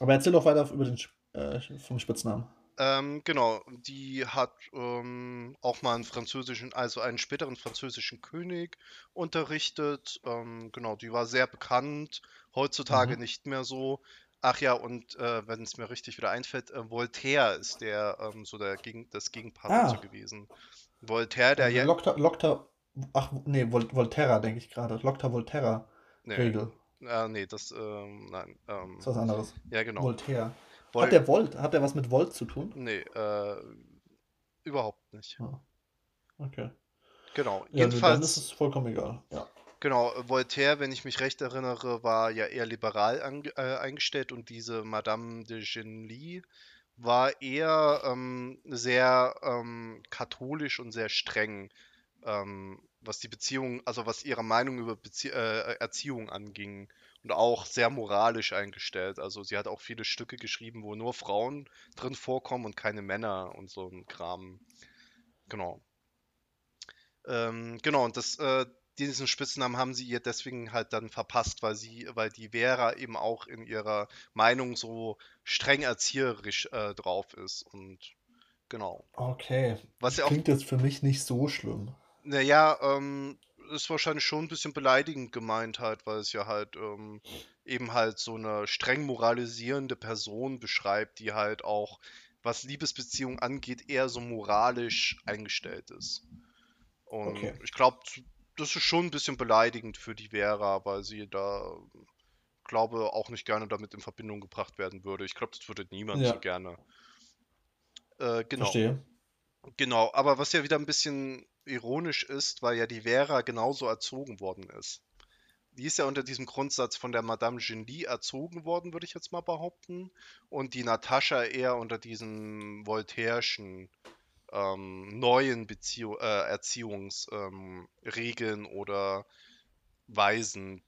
aber erzähl doch weiter über den äh, vom Spitznamen. Ähm, genau, die hat ähm, auch mal einen französischen, also einen späteren französischen König unterrichtet. Ähm, genau, die war sehr bekannt, heutzutage Mhm. nicht mehr so. Ach ja, und äh, wenn es mir richtig wieder einfällt, äh, Voltaire ist der ähm, so der Gegen, das Gegenpart dazu Ah, gewesen. Voltaire, der also ja, Lokta, Lokta, ach, nee, Vol Volterra, denke ich gerade. Locta Volterra Nee, Regel. äh, nee, das, ähm, nein, ähm, Ist was anderes. ja, genau. Voltaire. Vol Hat der Volt, hat der was mit Volt zu tun? nee, äh, überhaupt nicht. Ah, okay. Genau, Ja, nee, dann ist jedenfalls, es vollkommen egal. Ja. Genau, Voltaire, wenn ich mich recht erinnere, war ja eher liberal äh, eingestellt und diese Madame de Genlis war eher ähm, sehr ähm, katholisch und sehr streng, ähm, was die Beziehung, also was ihre Meinung über Bezie äh, Erziehung anging und auch sehr moralisch eingestellt. Also sie hat auch viele Stücke geschrieben, wo nur Frauen drin vorkommen und keine Männer und so ein Kram. Genau. Ähm, genau, und das, äh, diesen Spitznamen haben sie ihr deswegen halt dann verpasst, weil sie, weil die Vera eben auch in ihrer Meinung so streng erzieherisch äh, drauf ist. Und genau. Okay. Was Das ja auch, klingt jetzt für mich nicht so schlimm. naja, ähm, ist wahrscheinlich schon ein bisschen beleidigend gemeint halt, weil es ja halt ähm, eben halt so eine streng moralisierende Person beschreibt, die halt auch, was Liebesbeziehungen angeht, eher so moralisch eingestellt ist. Und Okay. ich glaube, das ist schon ein bisschen beleidigend für die Vera, weil sie da, glaube, auch nicht gerne damit in Verbindung gebracht werden würde. Ich glaube, das würde niemand so Ja, gerne. Äh, genau, verstehe. genau. Aber was ja wieder ein bisschen ironisch ist, weil ja die Vera genauso erzogen worden ist. Die ist ja unter diesem Grundsatz von der Madame Genlis erzogen worden, würde ich jetzt mal behaupten. Und die Natascha eher unter diesen voltairischen ähm, neuen Beziehung, äh, Erziehungsregeln ähm, oder Weisen.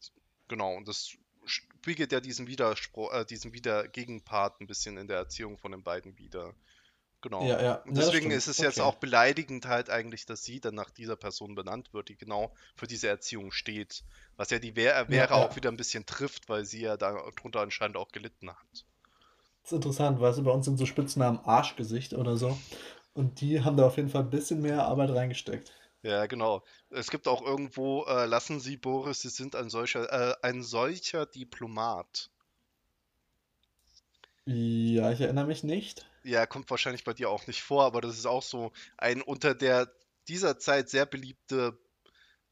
Genau, und das spiegelt ja diesen Widerspruch, äh, diesen wieder Gegenpart ein bisschen in der Erziehung von den beiden wieder. Genau. Ja, ja, Und ja, deswegen ist stimmt. es jetzt Okay. auch beleidigend halt eigentlich, dass sie dann nach dieser Person benannt wird, die genau für diese Erziehung steht. Was ja die Vera, Ja, auch ja. wieder ein bisschen trifft, weil sie ja darunter anscheinend auch gelitten hat. Das ist interessant, weißt du, bei uns sind so Spitznamen Arschgesicht oder so. Und die haben da auf jeden Fall ein bisschen mehr Arbeit reingesteckt. Ja, genau. Es gibt auch irgendwo, äh, lassen Sie Boris, Sie sind ein solcher, äh, ein solcher Diplomat. Ja, ich erinnere mich nicht. Ja, kommt wahrscheinlich bei dir auch nicht vor, aber das ist auch so ein unter der dieser Zeit sehr beliebte,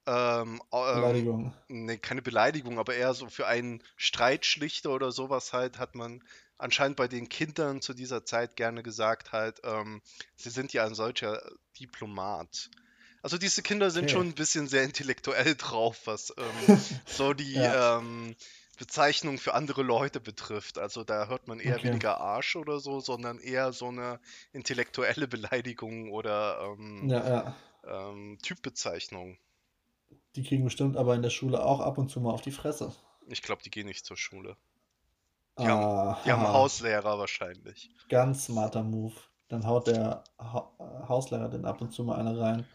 ähm, ähm, Beleidigung. ne, keine Beleidigung, aber eher so für einen Streitschlichter oder sowas halt, hat man anscheinend bei den Kindern zu dieser Zeit gerne gesagt halt, ähm, sie sind ja ein solcher Diplomat. Also diese Kinder sind Okay. schon ein bisschen sehr intellektuell drauf, was ähm, so die Ja, ähm, Bezeichnung für andere Leute betrifft. Also da hört man eher okay. weniger Arsch oder so, sondern eher so eine intellektuelle Beleidigung oder ähm, Ja, ja. ähm, Typbezeichnung. Die kriegen bestimmt aber in der Schule auch ab und zu mal auf die Fresse. Ich glaube, die gehen nicht zur Schule. Die haben, Ah, die haben. Hauslehrer wahrscheinlich. Ganz smarter Move. Dann haut der ha äh, Hauslehrer den ab und zu mal eine rein.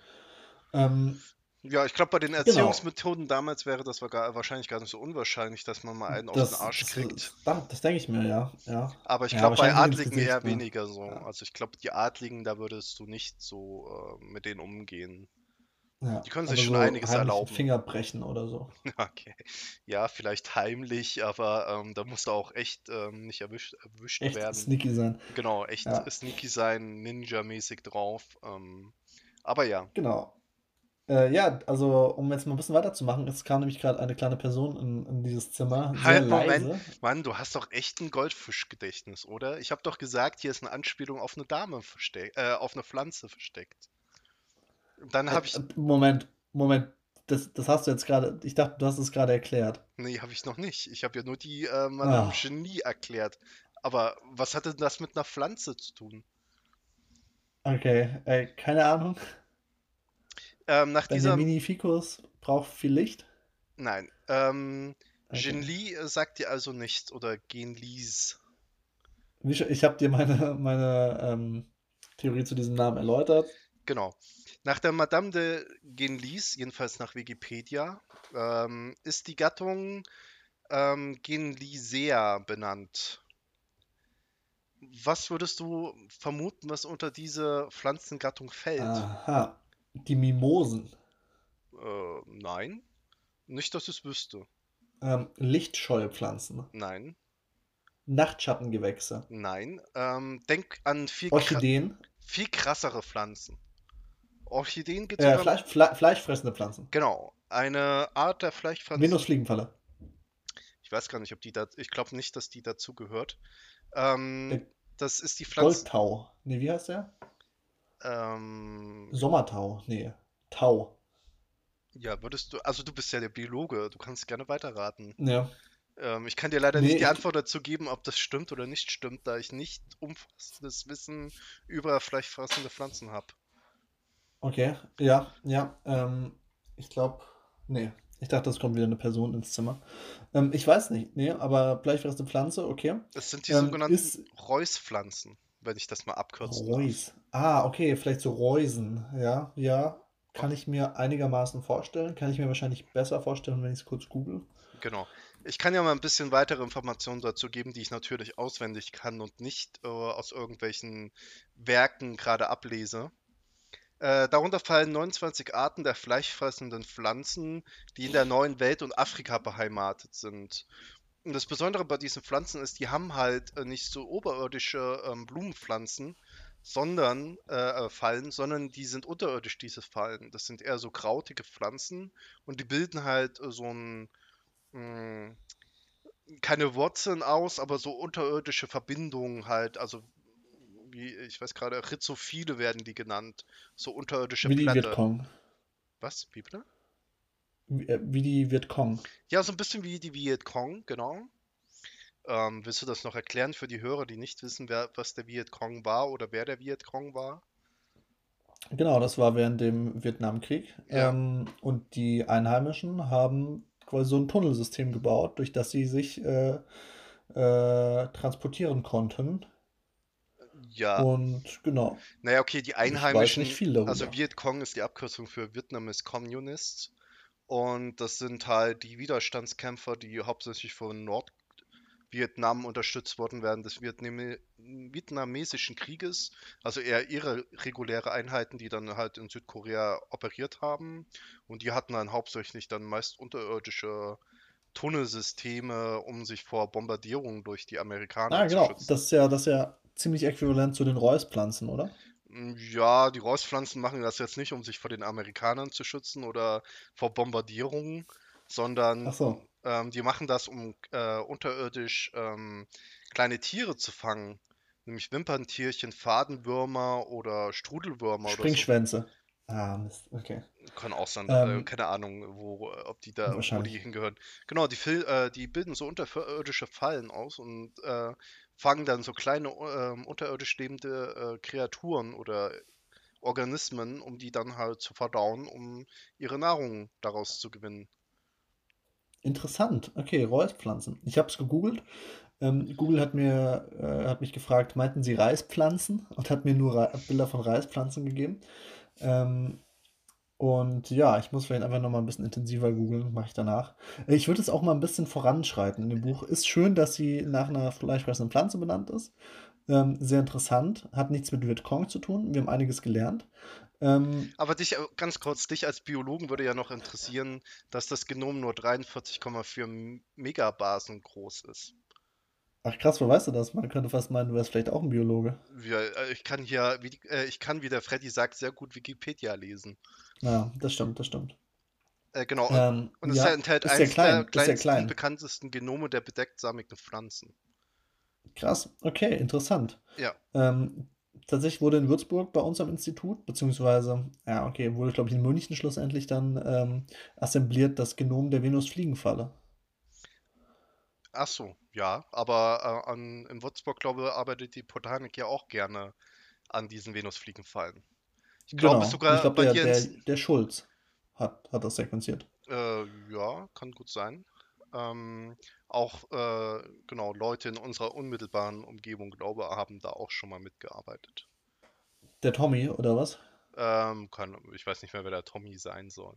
Ähm, Ja, ich glaube, bei den genau. Erziehungsmethoden damals wäre das wahrscheinlich gar nicht so unwahrscheinlich, dass man mal einen auf den Das, Arsch das, kriegt. das, das denke ich mir, ja. Ja, Aber ich ja glaube, bei Adligen eher weniger so. Ja, Also ich glaube, die Adligen, da würdest du nicht so äh, mit denen umgehen. Ja. Die können sich schon so einiges erlauben. Finger brechen oder so. Okay. Ja, vielleicht heimlich, aber ähm, da musst du auch echt ähm, nicht erwischt, erwischt Echt werden. sneaky sein. Genau, echt Ja, sneaky sein, Ninja-mäßig drauf. Ähm, aber ja. genau. Äh, ja, also um jetzt mal ein bisschen weiterzumachen, es kam nämlich gerade eine kleine Person in, in dieses Zimmer, sehr Halt, Moment. leise. Mann, du hast doch echt ein Goldfischgedächtnis, oder? Ich habe doch gesagt, hier ist eine Anspielung auf eine Dame versteckt, äh, auf eine Pflanze versteckt. Dann habe ich, äh, Moment, Moment, das, das hast du jetzt gerade, ich dachte, du hast es gerade erklärt. nee, habe ich noch nicht. Ich habe ja nur die äh, Madame Ah, Genie erklärt. Aber was hatte das mit einer Pflanze zu tun? okay, äh, keine Ahnung. Ähm, nach dieser, Benjamini Ficus braucht viel Licht. nein, ähm, Okay. Genli äh, sagt dir also nichts oder Genlis. Ich habe dir meine, meine ähm, Theorie zu diesem Namen erläutert. Genau. Nach der Madame de Genlis, jedenfalls nach Wikipedia, ähm, ist die Gattung ähm, Genlisea benannt. Was würdest du vermuten, was unter diese Pflanzengattung fällt? Aha, die Mimosen. Äh, nein. Nicht, dass ich es wüsste. Ähm, lichtscheue Pflanzen. Nein, Nachtschattengewächse. nein. Ähm, denk an viel, kra Orchideen. viel krassere Pflanzen. Orchideen geht Äh. Fleisch, Fle fleischfressende Pflanzen. Genau. Eine Art der Fleischpflanzen. Venusfliegenfalle. Ich weiß gar nicht, ob die da. Ich glaube nicht, dass die dazu gehört. Ähm, Der das ist die Pflanze. Goldtau. Nee, wie heißt der? Ähm, Sommertau. Nee, Tau. ja, würdest du. Also, du bist ja der Biologe. Du kannst gerne weiterraten. Ja. Ähm, ich kann dir leider Nee, nicht die Antwort dazu geben, ob das stimmt oder nicht stimmt, da ich nicht umfassendes Wissen über fleischfressende Pflanzen habe. Okay. Ja, ja. Ähm, ich glaube, nee. Ich dachte, es kommt wieder eine Person ins Zimmer. Ähm, ich weiß nicht. Nee, aber fleischfressende Pflanze, okay. Das sind die Ähm, sogenannten ist- Reuspflanzen, wenn ich das mal abkürzen darf. Reus. Ah, okay, vielleicht so Reusen. Ja, ja. Kann ich mir einigermaßen vorstellen. Kann ich mir wahrscheinlich besser vorstellen, wenn ich es kurz google. Genau. Ich kann ja mal ein bisschen weitere Informationen dazu geben, die ich natürlich auswendig kann und nicht äh, aus irgendwelchen Werken gerade ablese. Äh, darunter fallen 29 Arten der fleischfressenden Pflanzen, die in der neuen Welt und Afrika beheimatet sind. Und das Besondere bei diesen Pflanzen ist, die haben halt äh, nicht so oberirdische ähm, Blumenpflanzen, sondern äh, äh, Fallen, sondern die sind unterirdisch, diese Fallen. Das sind eher so krautige Pflanzen und die bilden halt so ein mh, keine Wurzeln aus, aber so unterirdische Verbindungen halt, also wie, ich weiß gerade, Rhizophile werden die genannt, so unterirdische Wie die Blätter. Vietcong. Was? Wie bitte? Wie, äh, wie die Vietcong. Ja, so ein bisschen wie die Vietcong, genau. Ähm, willst du das noch erklären für die Hörer, die nicht wissen, wer, was der Vietcong war oder wer der Vietcong war? Genau, das war während dem Vietnamkrieg. Ja. Ähm, und die Einheimischen haben quasi so ein Tunnelsystem gebaut, durch das sie sich äh, äh, transportieren konnten. Ja, Und genau, naja, okay, die ich weiß Einheimischen, nicht viel darüber. also Vietcong ist die Abkürzung für Vietnamese Communists. Und das sind halt die Widerstandskämpfer, die hauptsächlich von Nordvietnam unterstützt worden während des Vietname vietnamesischen Krieges. Also eher ihre reguläre Einheiten, die dann halt in Südkorea operiert haben. Und die hatten dann hauptsächlich dann meist unterirdische Tunnelsysteme, um sich vor Bombardierungen durch die Amerikaner Ah, zu genau. schützen. Das ist ja, das ist ja ziemlich äquivalent zu den Reuspflanzen, oder? Mm, Ja, die Reuspflanzen machen das jetzt nicht, um sich vor den Amerikanern zu schützen oder vor Bombardierungen, sondern so. ähm, die machen das, um äh, unterirdisch ähm, kleine Tiere zu fangen, nämlich Wimperntierchen, Fadenwürmer oder Strudelwürmer oder so. Springschwänze. Ah, Mist. Okay. Kann auch sein, äh, Ähm, keine Ahnung, wo, äh, ob die da, wo die hingehören. Genau, die, äh, die bilden so unterirdische Fallen aus und äh, fangen dann so kleine ähm, unterirdisch lebende äh, Kreaturen oder Organismen, um die dann halt zu verdauen, um ihre Nahrung daraus zu gewinnen. Interessant. Okay, Reuspflanzen. Ich habe es gegoogelt. Ähm, Google hat mir, äh, hat mich gefragt, meinten Sie Reispflanzen? Und hat mir nur Rei- Bilder von Reispflanzen gegeben. Ähm, und ja, ich muss vielleicht einfach noch mal ein bisschen intensiver googeln, mache ich danach. Ich würde es auch mal ein bisschen voranschreiten in dem Buch. Ist schön, dass sie nach einer fleischfressenden Pflanze benannt ist. Ähm, sehr interessant. Hat nichts mit Vietcong zu tun. Wir haben einiges gelernt. Ähm, Aber dich, äh, ganz kurz, dich als Biologen würde ja noch interessieren, dass das Genom nur 43,4 Megabasen groß ist. ach krass, wo weißt du das? Man könnte fast meinen, du wärst vielleicht auch ein Biologe. Ja, äh, ich kann hier, äh, ich kann, wie der Freddy sagt, sehr gut Wikipedia lesen. Ja, das stimmt, das stimmt. Äh, genau, und, Ähm, und es ja, enthält ist eines der klein, sehr kleinsten klein. bekanntesten Genome der bedecktsammigen Pflanzen. Krass, okay, interessant. Ja, Ähm, tatsächlich wurde in Würzburg bei uns am Institut, beziehungsweise, ja, okay, wurde, glaube ich, in München schlussendlich dann ähm, assembliert das Genom der Venusfliegenfalle. ach so, ja, aber äh, an, in Würzburg, glaube ich, arbeitet die Botanik ja auch gerne an diesen Venusfliegenfallen. Ich glaube Genau, ich sogar glaube, bei der, dir der, der Schulz hat, hat das sequenziert. äh, ja, kann gut sein. Ähm, auch, äh, genau, Leute in unserer unmittelbaren Umgebung, glaube ich, haben da auch schon mal mitgearbeitet. Der Tommy, oder was? Ähm, kann, ich weiß nicht mehr, wer der Tommy sein soll.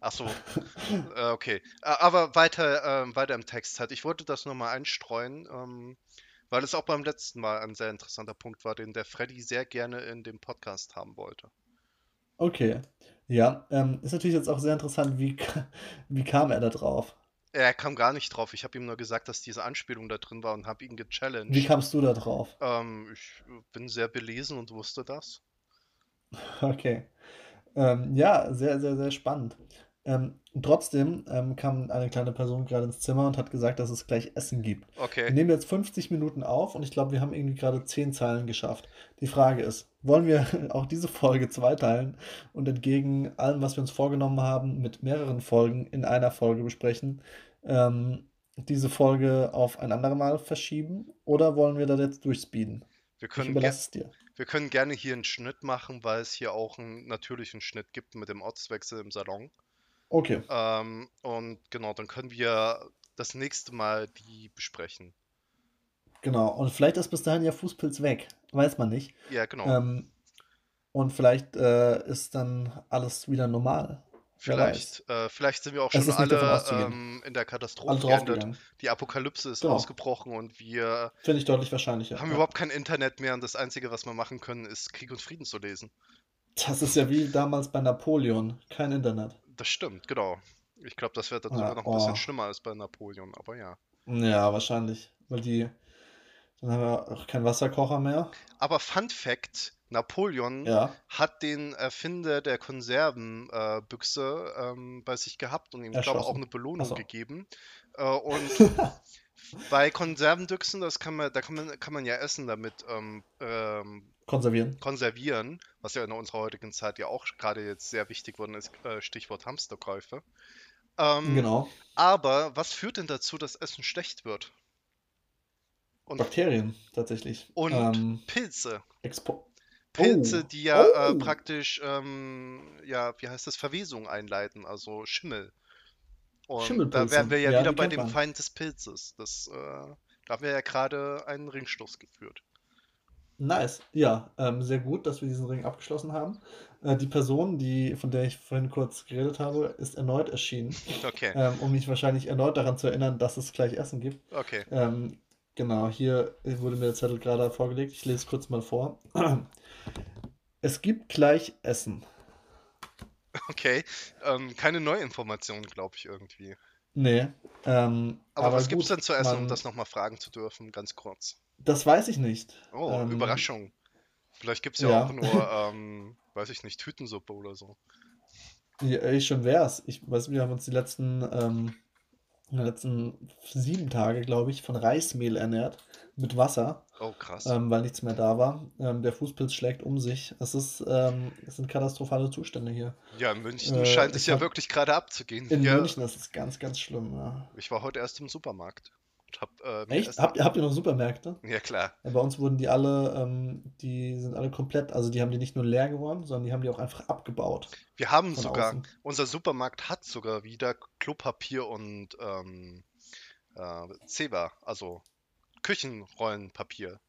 Ach so, äh, okay. Äh, aber weiter, ähm, weiter im Text halt. Ich wollte das nochmal einstreuen, ähm, weil es auch beim letzten Mal ein sehr interessanter Punkt war, den der Freddy sehr gerne in dem Podcast haben wollte. Okay, ja, ähm, ist natürlich jetzt auch sehr interessant, wie, wie kam er da drauf? Er kam gar nicht drauf. Ich habe ihm nur gesagt, dass diese Anspielung da drin war und habe ihn Wie gechallenged. kamst du da drauf? Ähm, ich bin sehr belesen und wusste das. Okay. Ähm, ja, sehr, sehr, sehr spannend. Ähm, trotzdem ähm, kam eine kleine Person gerade ins Zimmer und hat gesagt, dass es gleich Essen gibt. Wir Okay. nehmen jetzt 50 Minuten auf und ich glaube, wir haben irgendwie gerade 10 Zeilen geschafft. Die Frage ist, wollen wir auch diese Folge zweiteilen und entgegen allem, was wir uns vorgenommen haben, mit mehreren Folgen in einer Folge besprechen, ähm, diese Folge auf ein andermal verschieben oder wollen wir da jetzt durchspeeden? Wir Ich können, ge überlasse es dir. wir können gerne hier einen Schnitt machen, weil es hier auch einen natürlichen Schnitt gibt mit dem Ortswechsel im Salon. Okay, Ähm, und genau, dann können wir das nächste Mal die besprechen. genau. Und vielleicht ist bis dahin ja Fußpilz weg. Weiß man nicht. Ja, genau. Ähm, und vielleicht äh, ist dann alles wieder normal. Vielleicht, äh, vielleicht sind wir auch schon alle ähm, in der Katastrophe draufgegangen. Die Apokalypse ist Genau. ausgebrochen und wir Finde ich deutlich wahrscheinlicher. haben Ja. überhaupt kein Internet mehr und das Einzige, was wir machen können, ist Krieg und Frieden zu lesen. Das ist ja wie damals bei Napoleon. Kein Internet. Das stimmt, genau. Ich glaube, das wäre dann sogar Ja, noch ein bisschen oh. schlimmer als bei Napoleon, aber ja. Ja, wahrscheinlich. Weil die. Dann haben wir auch keinen Wasserkocher mehr. Aber Fun Fact: Napoleon Ja. hat den Erfinder der Konservenbüchse äh, ähm, bei sich gehabt und ihm, glaube ich, auch eine Belohnung Achso. gegeben. Äh, und bei Konservendüchsen, das kann man, da kann man, kann man ja Essen damit ähm, ähm, Konservieren. konservieren, was ja in unserer heutigen Zeit ja auch gerade jetzt sehr wichtig worden ist, äh, Stichwort Hamsterkäufe. Ähm, Genau. Aber was führt denn dazu, dass Essen schlecht wird? Und, Bakterien, tatsächlich. und Ähm, Pilze. Expo. Pilze, Oh. die ja äh, Oh. praktisch, ähm, ja, wie heißt das, Verwesung einleiten, also Schimmel. Und da wären wir ja Ja, wieder bei dem. Feind des Pilzes. Das, äh, da haben wir ja gerade einen Ringstoß geführt. Nice. Ja, ähm, sehr gut, dass wir diesen Ring abgeschlossen haben. Äh, die Person, die, von der ich vorhin kurz geredet habe, ist erneut erschienen, Okay, ähm, um mich wahrscheinlich erneut daran zu erinnern, dass es gleich Essen gibt. okay. Ähm, genau, hier wurde mir der Zettel gerade vorgelegt. Ich lese es kurz mal vor. Es gibt gleich Essen. Okay, ähm, keine Neuinformationen, glaube ich, irgendwie. Nee, ähm, Aber, aber was gibt's gut, denn zu essen, um man, das nochmal fragen zu dürfen, ganz kurz? Das weiß ich nicht. Oh, Ähm, Überraschung. Vielleicht gibt's ja ja. auch nur, ähm, weiß ich nicht, Tütensuppe oder so. Ja, ey, schon wär's. Ich weiß, wir haben uns die letzten, ähm, die letzten sieben Tage, glaube ich, von Reismehl ernährt mit Wasser, Oh, krass. ähm, weil nichts mehr da war. Ähm, der Fußpilz schlägt um sich. Es ist, ähm, es sind katastrophale Zustände hier. Ja, in München Äh, scheint es ja hab wirklich gerade abzugehen. in Hier, München, das ist ganz, ganz schlimm. Ja. ich war heute erst im Supermarkt und hab äh, Echt? Habt, ihr- habt ihr noch Supermärkte? Ja, klar. Ja, bei uns wurden die alle, ähm, die sind alle komplett, also die haben die nicht nur leer geworden, sondern die haben die auch einfach abgebaut Wir haben sogar, außen. unser Supermarkt hat sogar wieder Klopapier und ähm, äh, Zewa, also Küchenrollenpapier,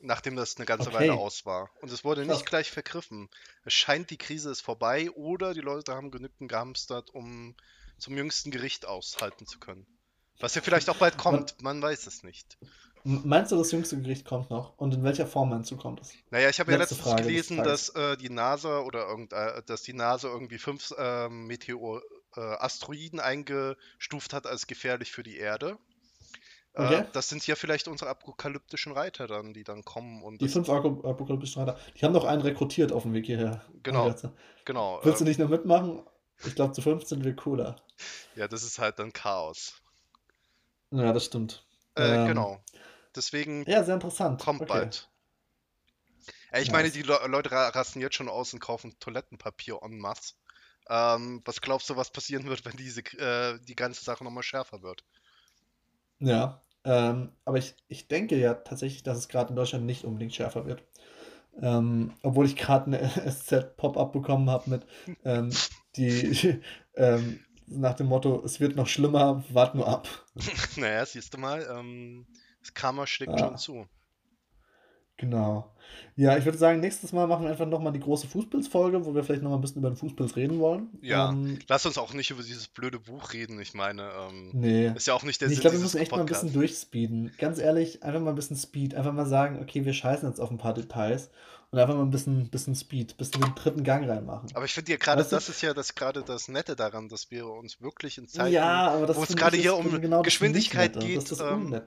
nachdem das eine ganze Weile Okay, aus war. Und es wurde nicht gleich vergriffen. Es scheint, die Krise ist vorbei oder die Leute haben genügend gehamstert, um zum jüngsten Gericht aushalten zu können. Was ja vielleicht auch bald Man, kommt, man weiß es nicht. meinst du, das jüngste Gericht kommt noch? Und in welcher Form meinst du, kommt es? Naja, ich habe ja Letzte letztens Frage gelesen, dass äh, die NASA oder irgend, äh, dass die NASA irgendwie fünf ähm, Meteor, äh, Asteroiden eingestuft hat als gefährlich für die Erde. Äh, Okay? das sind ja vielleicht unsere apokalyptischen Reiter dann, die dann kommen und Die fünf apokalyptischen Reiter, die haben noch einen rekrutiert auf dem Weg hierher. Genau, gesagt, genau. willst du Äh, nicht noch mitmachen? Ich glaube, zu fünf sind wir cooler. ja, das ist halt dann Chaos. Ja, das stimmt. Äh, Ähm, genau. Deswegen ja, sehr interessant. kommt Okay, bald. Äh, ich meine, nice. die Le Leute ra rasten jetzt schon aus und kaufen Toilettenpapier en masse. Ähm, was glaubst du, was passieren wird, wenn diese, äh, die ganze Sache nochmal schärfer wird? Ja, ähm, aber ich, ich denke ja tatsächlich, dass es gerade in Deutschland nicht unbedingt schärfer wird. Ähm, obwohl ich gerade eine SZ-Pop-up bekommen habe mit ähm, die ähm, nach dem Motto, es wird noch schlimmer, wart nur ab. Naja, siehst du mal, ähm, das Karma schlägt schon Ja, zu. genau. Ja, ich würde sagen, nächstes Mal machen wir einfach nochmal die große Fußpilz-Folge, wo wir vielleicht nochmal ein bisschen über den Fußpilz reden wollen. Ja, Ähm, lass uns auch nicht über dieses blöde Buch reden. Ich meine, ähm, nee. ist ja auch nicht der Nee, ich glaube, wir müssen echt mal ein bisschen durchspeeden. Ganz ehrlich, einfach mal ein bisschen Speed. Einfach mal sagen, okay, wir scheißen jetzt auf ein paar Details und einfach mal ein bisschen, bisschen Speed, bisschen den dritten Gang reinmachen. Aber ich finde ja gerade, Weißt du? das ist ja das gerade das Nette daran, dass wir uns wirklich in Zeiten, Ja, aber das wo es gerade hier um genau Geschwindigkeit. Das geht, ähm,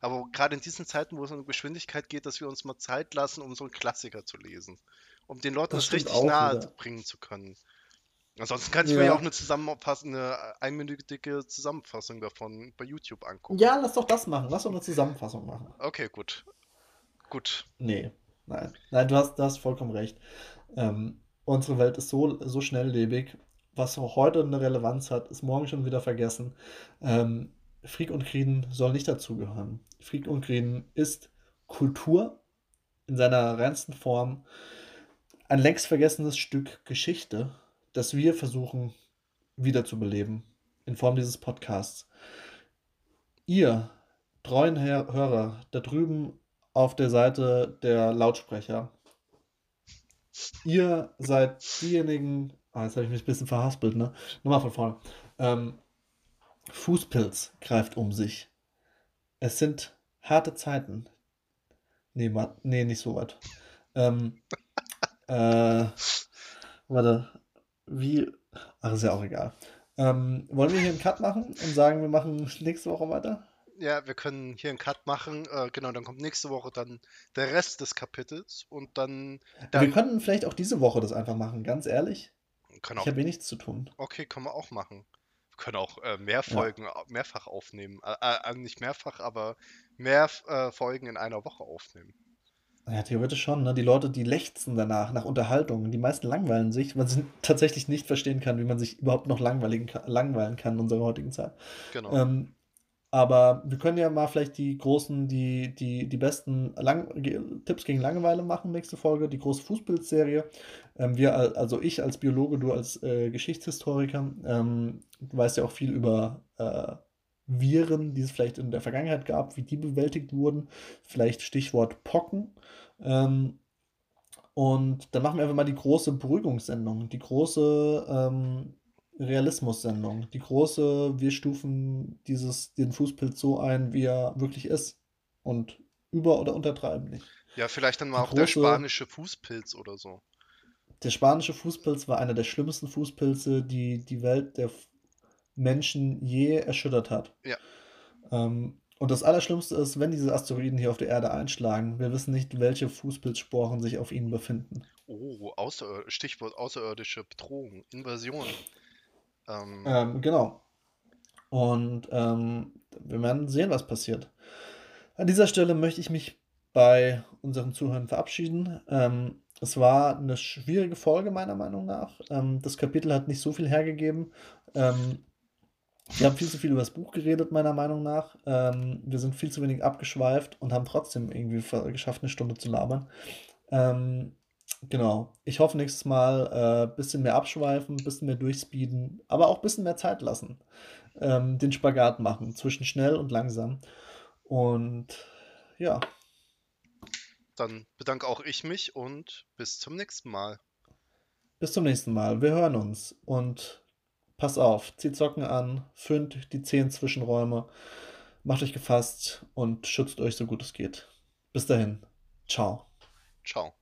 aber gerade in diesen Zeiten, wo es um Geschwindigkeit geht, dass wir uns mal Zeit lassen, um so einen Klassiker zu lesen. Um den Leuten Das das, richtig nahe wieder. bringen zu können. Ansonsten kann ich mir ja auch Ja. eine zusammenfassende, einminütige Zusammenfassung davon bei YouTube angucken. Ja, lass doch das machen. Lass doch eine Zusammenfassung machen. Okay, gut. Gut. Nee, nein. Nein, du hast, du hast vollkommen recht. Ähm, unsere Welt ist so, so schnelllebig. Was heute eine Relevanz hat, ist morgen schon wieder vergessen. Ähm, Fried und Frieden soll nicht dazugehören. Fried und Frieden ist Kultur in seiner reinsten Form. Ein längst vergessenes Stück Geschichte, das wir versuchen wiederzubeleben in Form dieses Podcasts. Ihr treuen Hörer da drüben auf der Seite der Lautsprecher, ihr seid diejenigen. Ah, jetzt habe ich mich ein bisschen verhaspelt, ne? Nochmal von vorne. Ähm, Fußpilz greift um sich. Es sind harte Zeiten. Nee, ma- nee nicht so weit. Ähm, äh, warte. Wie. Ach, ist ja auch egal. Ähm, wollen wir hier einen Cut machen und sagen, wir machen nächste Woche weiter? Ja, wir können hier einen Cut machen. Äh, genau, dann kommt nächste Woche dann der Rest des Kapitels und dann, wir dann könnten vielleicht auch diese Woche das einfach machen, ganz ehrlich. können Ich habe eh nichts zu tun. okay, können wir auch machen. Wir können auch äh, mehr Ja. Folgen au- mehrfach aufnehmen. Äh, äh, nicht mehrfach, aber mehr äh, Folgen in einer Woche aufnehmen. Ja, theoretisch schon, ne? Die Leute, die lechzen danach, nach Unterhaltung. Die meisten langweilen sich, weil sie tatsächlich nicht verstehen kann, wie man sich überhaupt noch langweilen kann, langweilen kann in unserer heutigen Zeit. Genau. Ähm, aber wir können ja mal vielleicht die großen, die, die, die besten Lang Tipps gegen Langeweile machen, nächste Folge, die große Fußbildserie. Ähm, wir, al- also ich als Biologe, du als äh, Geschichtshistoriker, ähm, du weißt ja auch viel über äh, Viren, die es vielleicht in der Vergangenheit gab, wie die bewältigt wurden. Vielleicht Stichwort Pocken. Ähm, und dann machen wir einfach mal die große Beruhigungssendung, die große ähm, Realismus-Sendung, die große, wir stufen dieses, den Fußpilz so ein, wie er wirklich ist. Und über- oder untertreiben nicht. Ja, vielleicht dann mal Die auch der große, spanische Fußpilz oder so. der spanische Fußpilz war einer der schlimmsten Fußpilze, die die Welt der Menschen je erschüttert hat. Ja. Ähm, und das Allerschlimmste ist, wenn diese Asteroiden hier auf der Erde einschlagen, wir wissen nicht, welche Fußpilzsporen sich auf ihnen befinden. Oh, außer, Stichwort außerirdische Bedrohung, Invasion. Ähm, Ähm, genau. Und ähm, wir werden sehen, was passiert. An dieser Stelle möchte ich mich bei unseren Zuhörern verabschieden. Ähm, es war eine schwierige Folge, meiner Meinung nach. Ähm, das Kapitel hat nicht so viel hergegeben. Wir haben viel zu viel über das Buch geredet, meiner Meinung nach. Ähm, wir sind viel zu wenig abgeschweift und haben trotzdem irgendwie geschafft, eine Stunde zu labern. Ähm, genau. Ich hoffe nächstes Mal ein äh, bisschen mehr abschweifen, ein bisschen mehr durchspeeden, aber auch ein bisschen mehr Zeit lassen. Ähm, den Spagat machen zwischen schnell und langsam. Und ja, dann bedanke auch ich mich und bis zum nächsten Mal. bis zum nächsten Mal. Wir hören uns und pass auf, zieht Socken an, föhnt die zehn Zwischenräume, macht euch gefasst und schützt euch so gut es geht. Bis dahin. Ciao. Ciao.